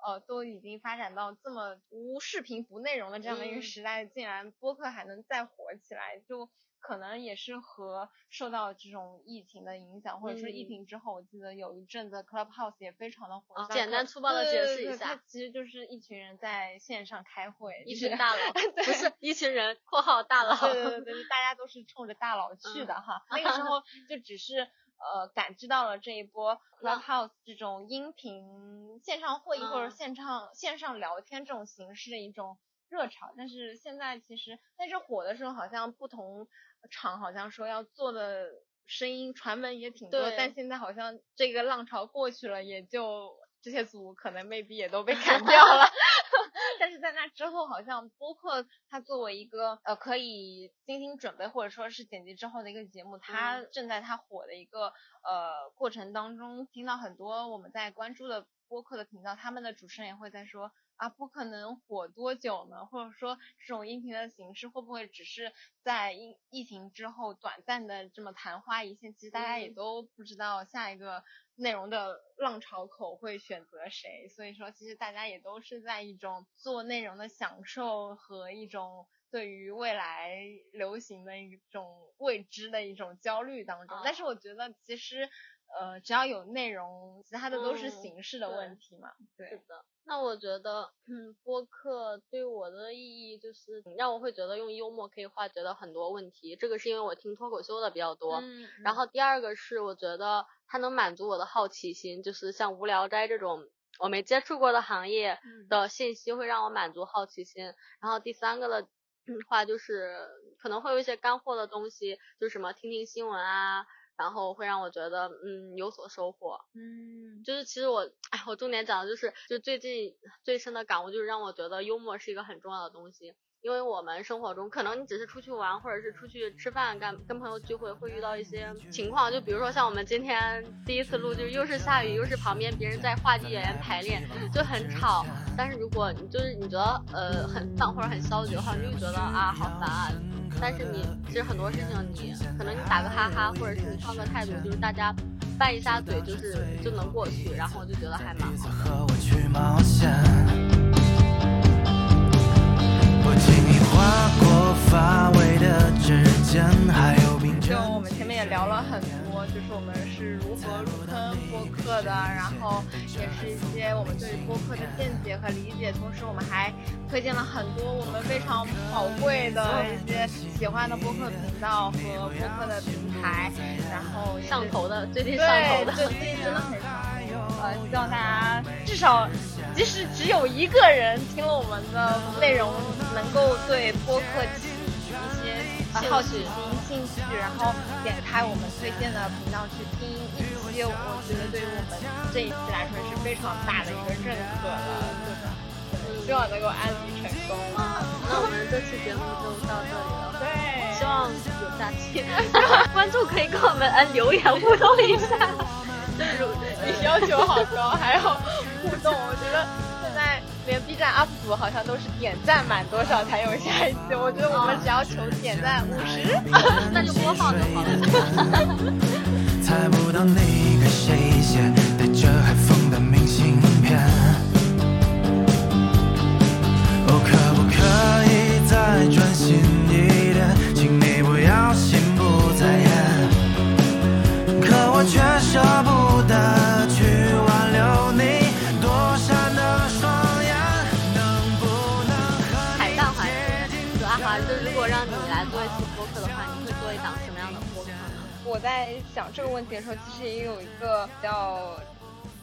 呃，都已经发展到这么无视频、不内容的这样的一个嗯时代，竟然播客还能再火起来，就可能也是和受到这种疫情的影响，或者说疫嗯情之后，我记得有一阵子 Clubhouse 也非常的火。啊简单粗暴的解释一下其实就是一群人在线上开会，一群 大佬，不是一群人（括号大佬）。对对对对，大家都是冲着大佬去的哈。那个时候就只是呃感知到了这一波 Clubhouse 这种音频线上会议或者嗯线上线上聊天这种形式的一种热潮，但是现在其实但是火的时候，好像不同厂好像说要做的声音传闻也挺多，但现在好像这个浪潮过去了，也就这些组可能 maybe 也都被 砍掉了。但是在那之后，好像播客它作为一个呃可以精心准备或者说是剪辑之后的一个节目，它嗯正在它火的一个呃过程当中，听到很多我们在关注的播客的频道，他们的主持人也会在说啊，不可能火多久呢？或者说这种音频的形式会不会只是在疫疫情之后短暂的这么昙花一现？其实大家也嗯都不知道下一个内容的浪潮口会选择谁，所以说其实大家也都是在一种做内容的享受和一种对于未来流行的一种未知的一种焦虑当中。啊但是我觉得其实呃只要有内容，其他的都是嗯形式的问题嘛。对是的，那我觉得，嗯，播客对我的意义就是让我会觉得用幽默可以化解到很多问题。这个是因为我听脱口秀的比较多。嗯，然后第二个是我觉得它能满足我的好奇心，就是像无聊斋这种我没接触过的行业嗯的信息会让我满足好奇心。然后第三个的嗯话，就是可能会有一些干货的东西，就是什么听听新闻啊，然后会让我觉得嗯有所收获。嗯就是其实我，哎，我重点讲的就是，就最近最深的感悟就是让我觉得幽默是一个很重要的东西。因为我们生活中，可能你只是出去玩，或者是出去吃饭，干跟朋友聚会，会遇到一些情况，就比如说像我们今天第一次录，就是又是下雨，又是旁边别人在话剧演员排练，就很吵。但是如果你就是你觉得呃很丧或者很消极的话，你就会觉得啊好烦啊。但是你其实很多事情你可能你打个哈哈，或者是你换个态度，就是大家拌一下嘴，就是就能过去，然后就觉得还蛮好的。划过发尾的指尖，还有冰就。我们前面也聊了很多，就是我们是如何入坑播客的，然后也是一些我们对于播客的见解和理解，同时我们还推荐了很多我们非常宝贵的一些喜欢的播客频道和播客的平台，然后上头的，最近上头的，对，最近真的很 希望大家至少，即使只有一个人听了我们的内容，能够对播客起一些呃好奇心、兴趣，然后点开我们推荐的频道去听一期，我觉得对于我们这一期来说是非常大的一个认可了，对吧，希望能够安利成功。啊，那我们这期节目就到这里了。对，希望有下期 观众可以跟我们呃留言互动一下。就 是你要求好高，还要互动，我觉得现在连 B 站 UP 主好像都是点赞满多少才有下一期，我觉得我们只要求点赞五十，那就播放就好了。猜不到你给谁写带着海风的明信片。哦，可不可以再专我在想这个问题的时候，其实也有一个比较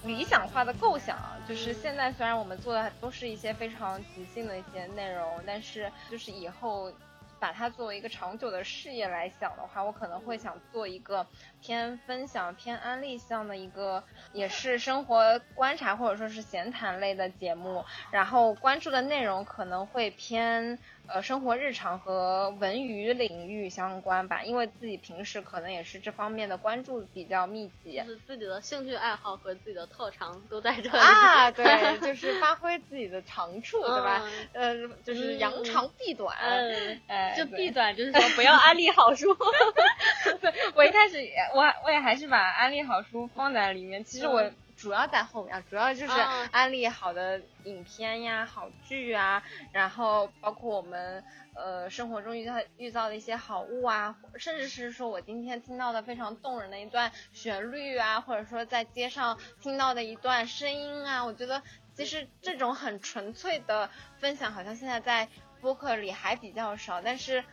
理想化的构想啊，就是现在虽然我们做的都是一些非常即兴的一些内容，但是就是以后把它作为一个长久的事业来想的话，我可能会想做一个偏分享、偏安利向的一个，也是生活观察或者说是闲谈类的节目，然后关注的内容可能会偏。呃，生活日常和文娱领域相关吧，因为自己平时可能也是这方面的关注比较密集就是自己的兴趣爱好和自己的特长都在这里。啊，对，就是发挥自己的长处，对吧？嗯呃，就是扬长避短，嗯，哎，就避短，就是说不要安利好书。对我一开始也我我也还是把安利好书放在里面，其实我嗯主要在后面啊，主要就是啊。安利好的影片呀、好剧啊，然后包括我们呃生活中遇到遇到的一些好物啊，甚至是说我今天听到的非常动人的一段旋律啊，或者说在街上听到的一段声音啊，我觉得其实这种很纯粹的分享，好像现在在播客里还比较少，但是它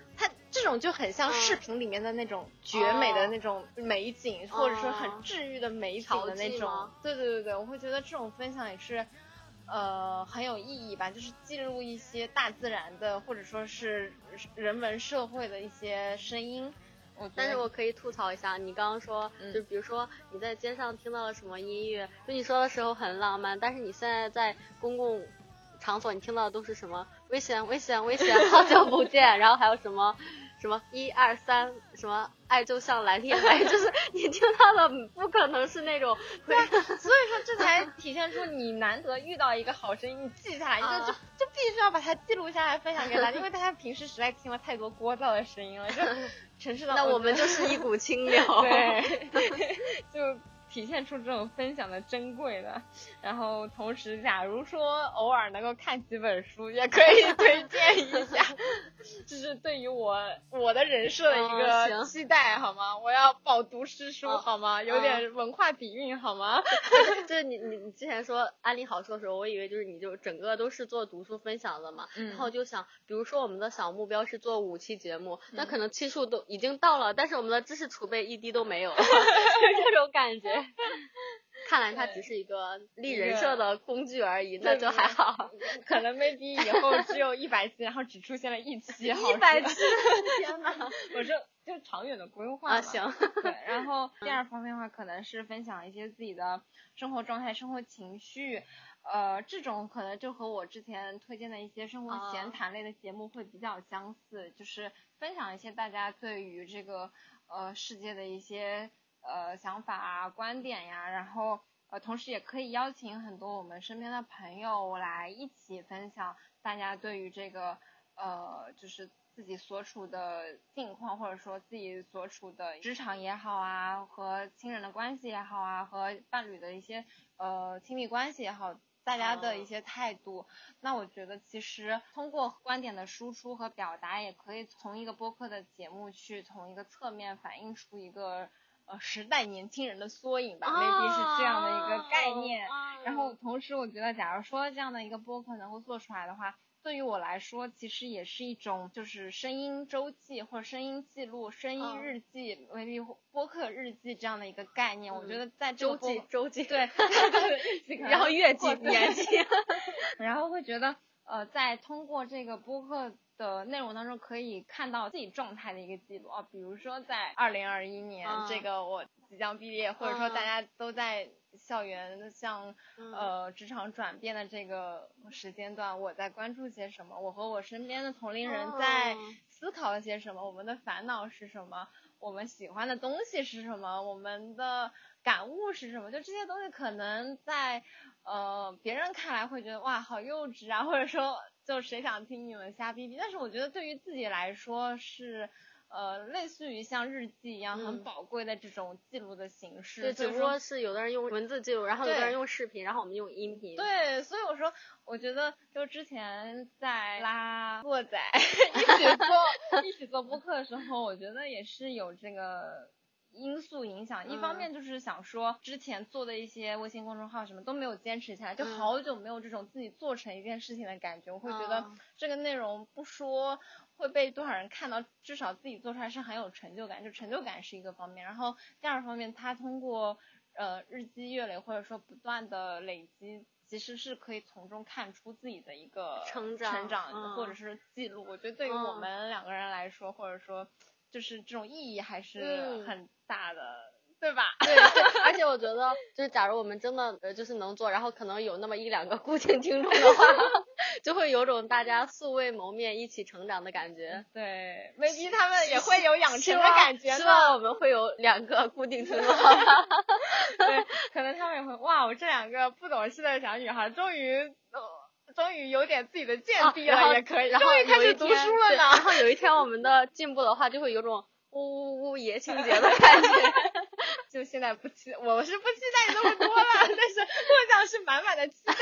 这种就很像嗯视频里面的那种绝美的那种美景，或者说很哦治愈的美景的那种。对对对对，我会觉得这种分享也是。呃，很有意义吧，就是记录一些大自然的，或者说是人文社会的一些声音。但是我可以吐槽一下，你刚刚说，嗯就比如说你在街上听到了什么音乐，就你说的时候很浪漫，但是你现在在公共场所你听到的都是什么危险危险危险，好久不见，然后还有什么什么一二三，什么爱就像蓝天白，就是 你听到的不可能是那种对所以说这才体现出你难得遇到一个好声音，你记下来，啊就就就必须要把它记录下来，分享给大家，因为大家平时实在听了太多聒噪的声音了，就 城市的那我们就是一股清流。对，就体现出这种分享的珍贵的。然后同时，假如说偶尔能够看几本书，也可以推荐一下，这是对于我我的人设的一嗯个期待，好吗？我要饱读诗书，嗯好吗？有点文化底蕴，好吗？就是你你你之前说安利好书的时候，我以为就是你就整个都是做读书分享的嘛，嗯然后就想，比如说我们的小目标是做五期节目，那可能期数都已经到了，但是我们的知识储备一滴都没有，就这种感觉。看来它只是一个立人设的工具而已，那就还好。可能 maybe 以后只有一百期，然后只出现了一期，一百期，天呐，我说就长远的规划啊，行，对，然后第二方面的话，可能是分享一些自己的生活状态、生活情绪，呃，这种可能就和我之前推荐的一些生活啊闲谈类的节目会比较相似，就是分享一些大家对于这个呃世界的一些呃想法啊、观点呀，然后呃，同时也可以邀请很多我们身边的朋友来一起分享大家对于这个呃，就是自己所处的境况，或者说自己所处的职场也好啊，和亲人的关系也好啊，和伴侣的一些呃亲密关系也好，大家的一些态度。那我觉得其实通过观点的输出和表达，也可以从一个播客的节目去从一个侧面反映出一个呃时代年轻人的缩影吧，maybe 是这样的一个概念。啊然后同时，我觉得，假如说这样的一个播客能够做出来的话，对于我来说，其实也是一种就是声音周记或者声音记录、声音嗯日记、maybe 播客日记这样的一个概念。我觉得在周记周记，对，然后月记或年记 然后会觉得，呃，在通过这个播客的内容当中，可以看到自己状态的一个记录啊，比如说在二零二一年，嗯这个我即将毕业，或者说嗯大家都在校园向嗯呃职场转变的这个时间段，我在关注些什么？我和我身边的同龄人在哦思考了些什么？我们的烦恼是什么？我们喜欢的东西是什么？我们的感悟是什么？就这些东西可能在呃别人看来会觉得哇好幼稚啊，或者说就谁想听你们瞎逼逼？但是我觉得对于自己来说是。呃，类似于像日记一样很嗯宝贵的这种记录的形式，对，只不过是有的人用文字记录，然后有的人用视频，然后我们用音频。对，所以我说，我觉得就之前在拉过仔 一起做 一起做播客的时候，我觉得也是有这个因素影响。一方嗯面就是想说，之前做的一些微信公众号什么都没有坚持下来，就嗯好久没有这种自己做成一件事情的感觉。我会觉得哦这个内容不说会被多少人看到，至少自己做出来是很有成就感，就成就感是一个方面。然后第二方面，他通过呃日积月累或者说不断的累积，其实是可以从中看出自己的一个成长成长嗯或者是记录。我觉得对于我嗯们两个人来说，或者说就是这种意义还是嗯很大的，对吧？对，对而且我觉得，就是假如我们真的呃就是能做，然后可能有那么一两个固定听众的话，就会有种大家素未谋面一起成长的感觉。对，maybe 他们也会有养成的感觉呢。希望我们会有两个固定听众？对，可能他们也会哇，我这两个不懂事的小女孩终于呃。终于有点自己的见地了，也可以，然后终于开始读书了呢。然后有一天我们的进步的话，就会有种呜呜呜爷青结的 感觉。就现在不期，我是不期待那么多了，但是梦想是满满的期待。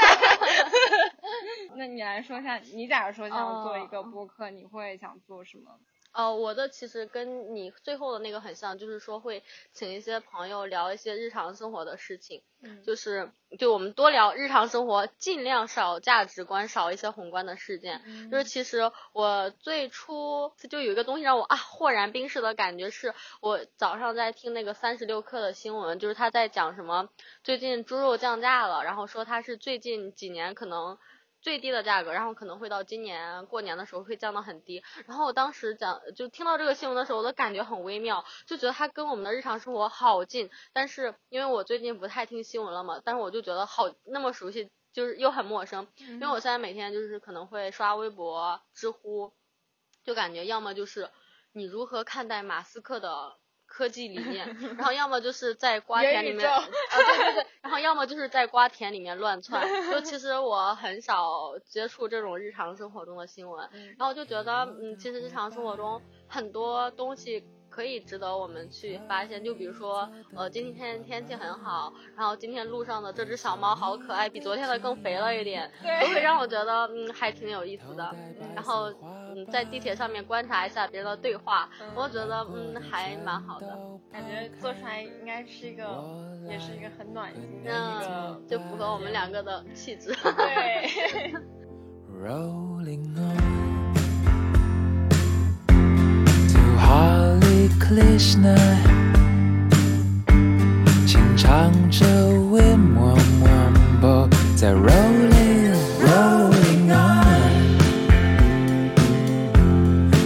那你来说一下，你假如说想做一个播客，你会想做什么？哦，我的其实跟你最后的那个很像，就是说会请一些朋友聊一些日常生活的事情，嗯就是就我们多聊日常生活，尽量少价值观，少一些宏观的事件。嗯就是其实我最初就有一个东西让我啊豁然冰释的感觉，是我早上在听那个三十六氪的新闻，就是他在讲什么最近猪肉降价了，然后说他是最近几年可能。最低的价格，然后可能会到今年过年的时候会降到很低。然后我当时讲就听到这个新闻的时候，我的感觉很微妙，就觉得它跟我们的日常生活好近。但是因为我最近不太听新闻了嘛，但是我就觉得好那么熟悉，就是又很陌生。因为我现在每天就是可能会刷微博、知乎，就感觉要么就是你如何看待马斯克的科技理念，然后要么就是在瓜田里面，啊对对对，然后要么就是在瓜田里面乱窜。就其实我很少接触这种日常生活中的新闻，然后就觉得，嗯，其实日常生活中很多东西。可以值得我们去发现，就比如说，呃，今天天气很好，然后今天路上的这只小猫好可爱，比昨天的更肥了一点，都会让我觉得，嗯，还挺有意思的。然后，嗯，在地铁上面观察一下别人的对话，我觉得，嗯，还蛮好的。感觉做出来应该是一个，也是一个很暖心的一个嗯，，就符合我们两个的气质。对。rolling on Krishna，轻唱着 We 在 rolling rolling on。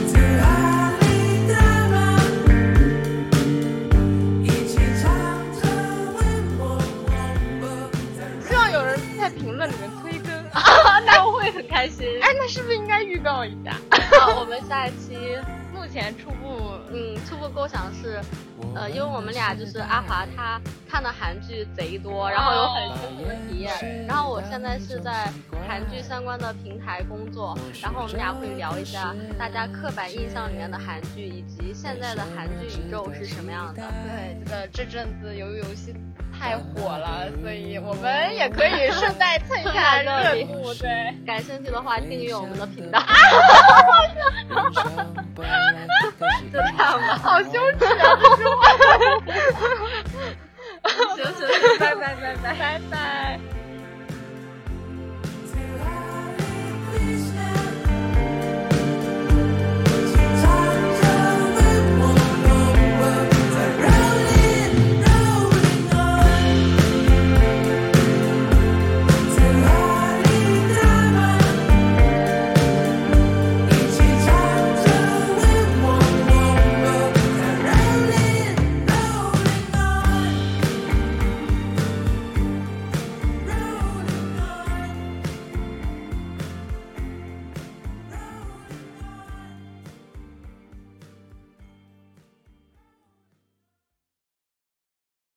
最爱你的梦，一起唱着为我希望有人在评论里面催更。那我会很开心。哎，那是不是应该预告一下？好，我们下一期，目前初步嗯，初步构想是，呃，因为我们俩就是阿华他看的韩剧贼多，然后有很深刻的体验，然后我现在是在韩剧相关的平台工作，然后我们俩会聊一下大家刻板印象里面的韩剧，以及现在的韩剧宇宙是什么样的。对，这个这阵子由于游戏太火了，所以我们也可以顺带蹭一下热度。对，感兴趣的话，订阅我们的频道。就这样吧，好羞耻啊！行行，拜拜拜拜拜拜。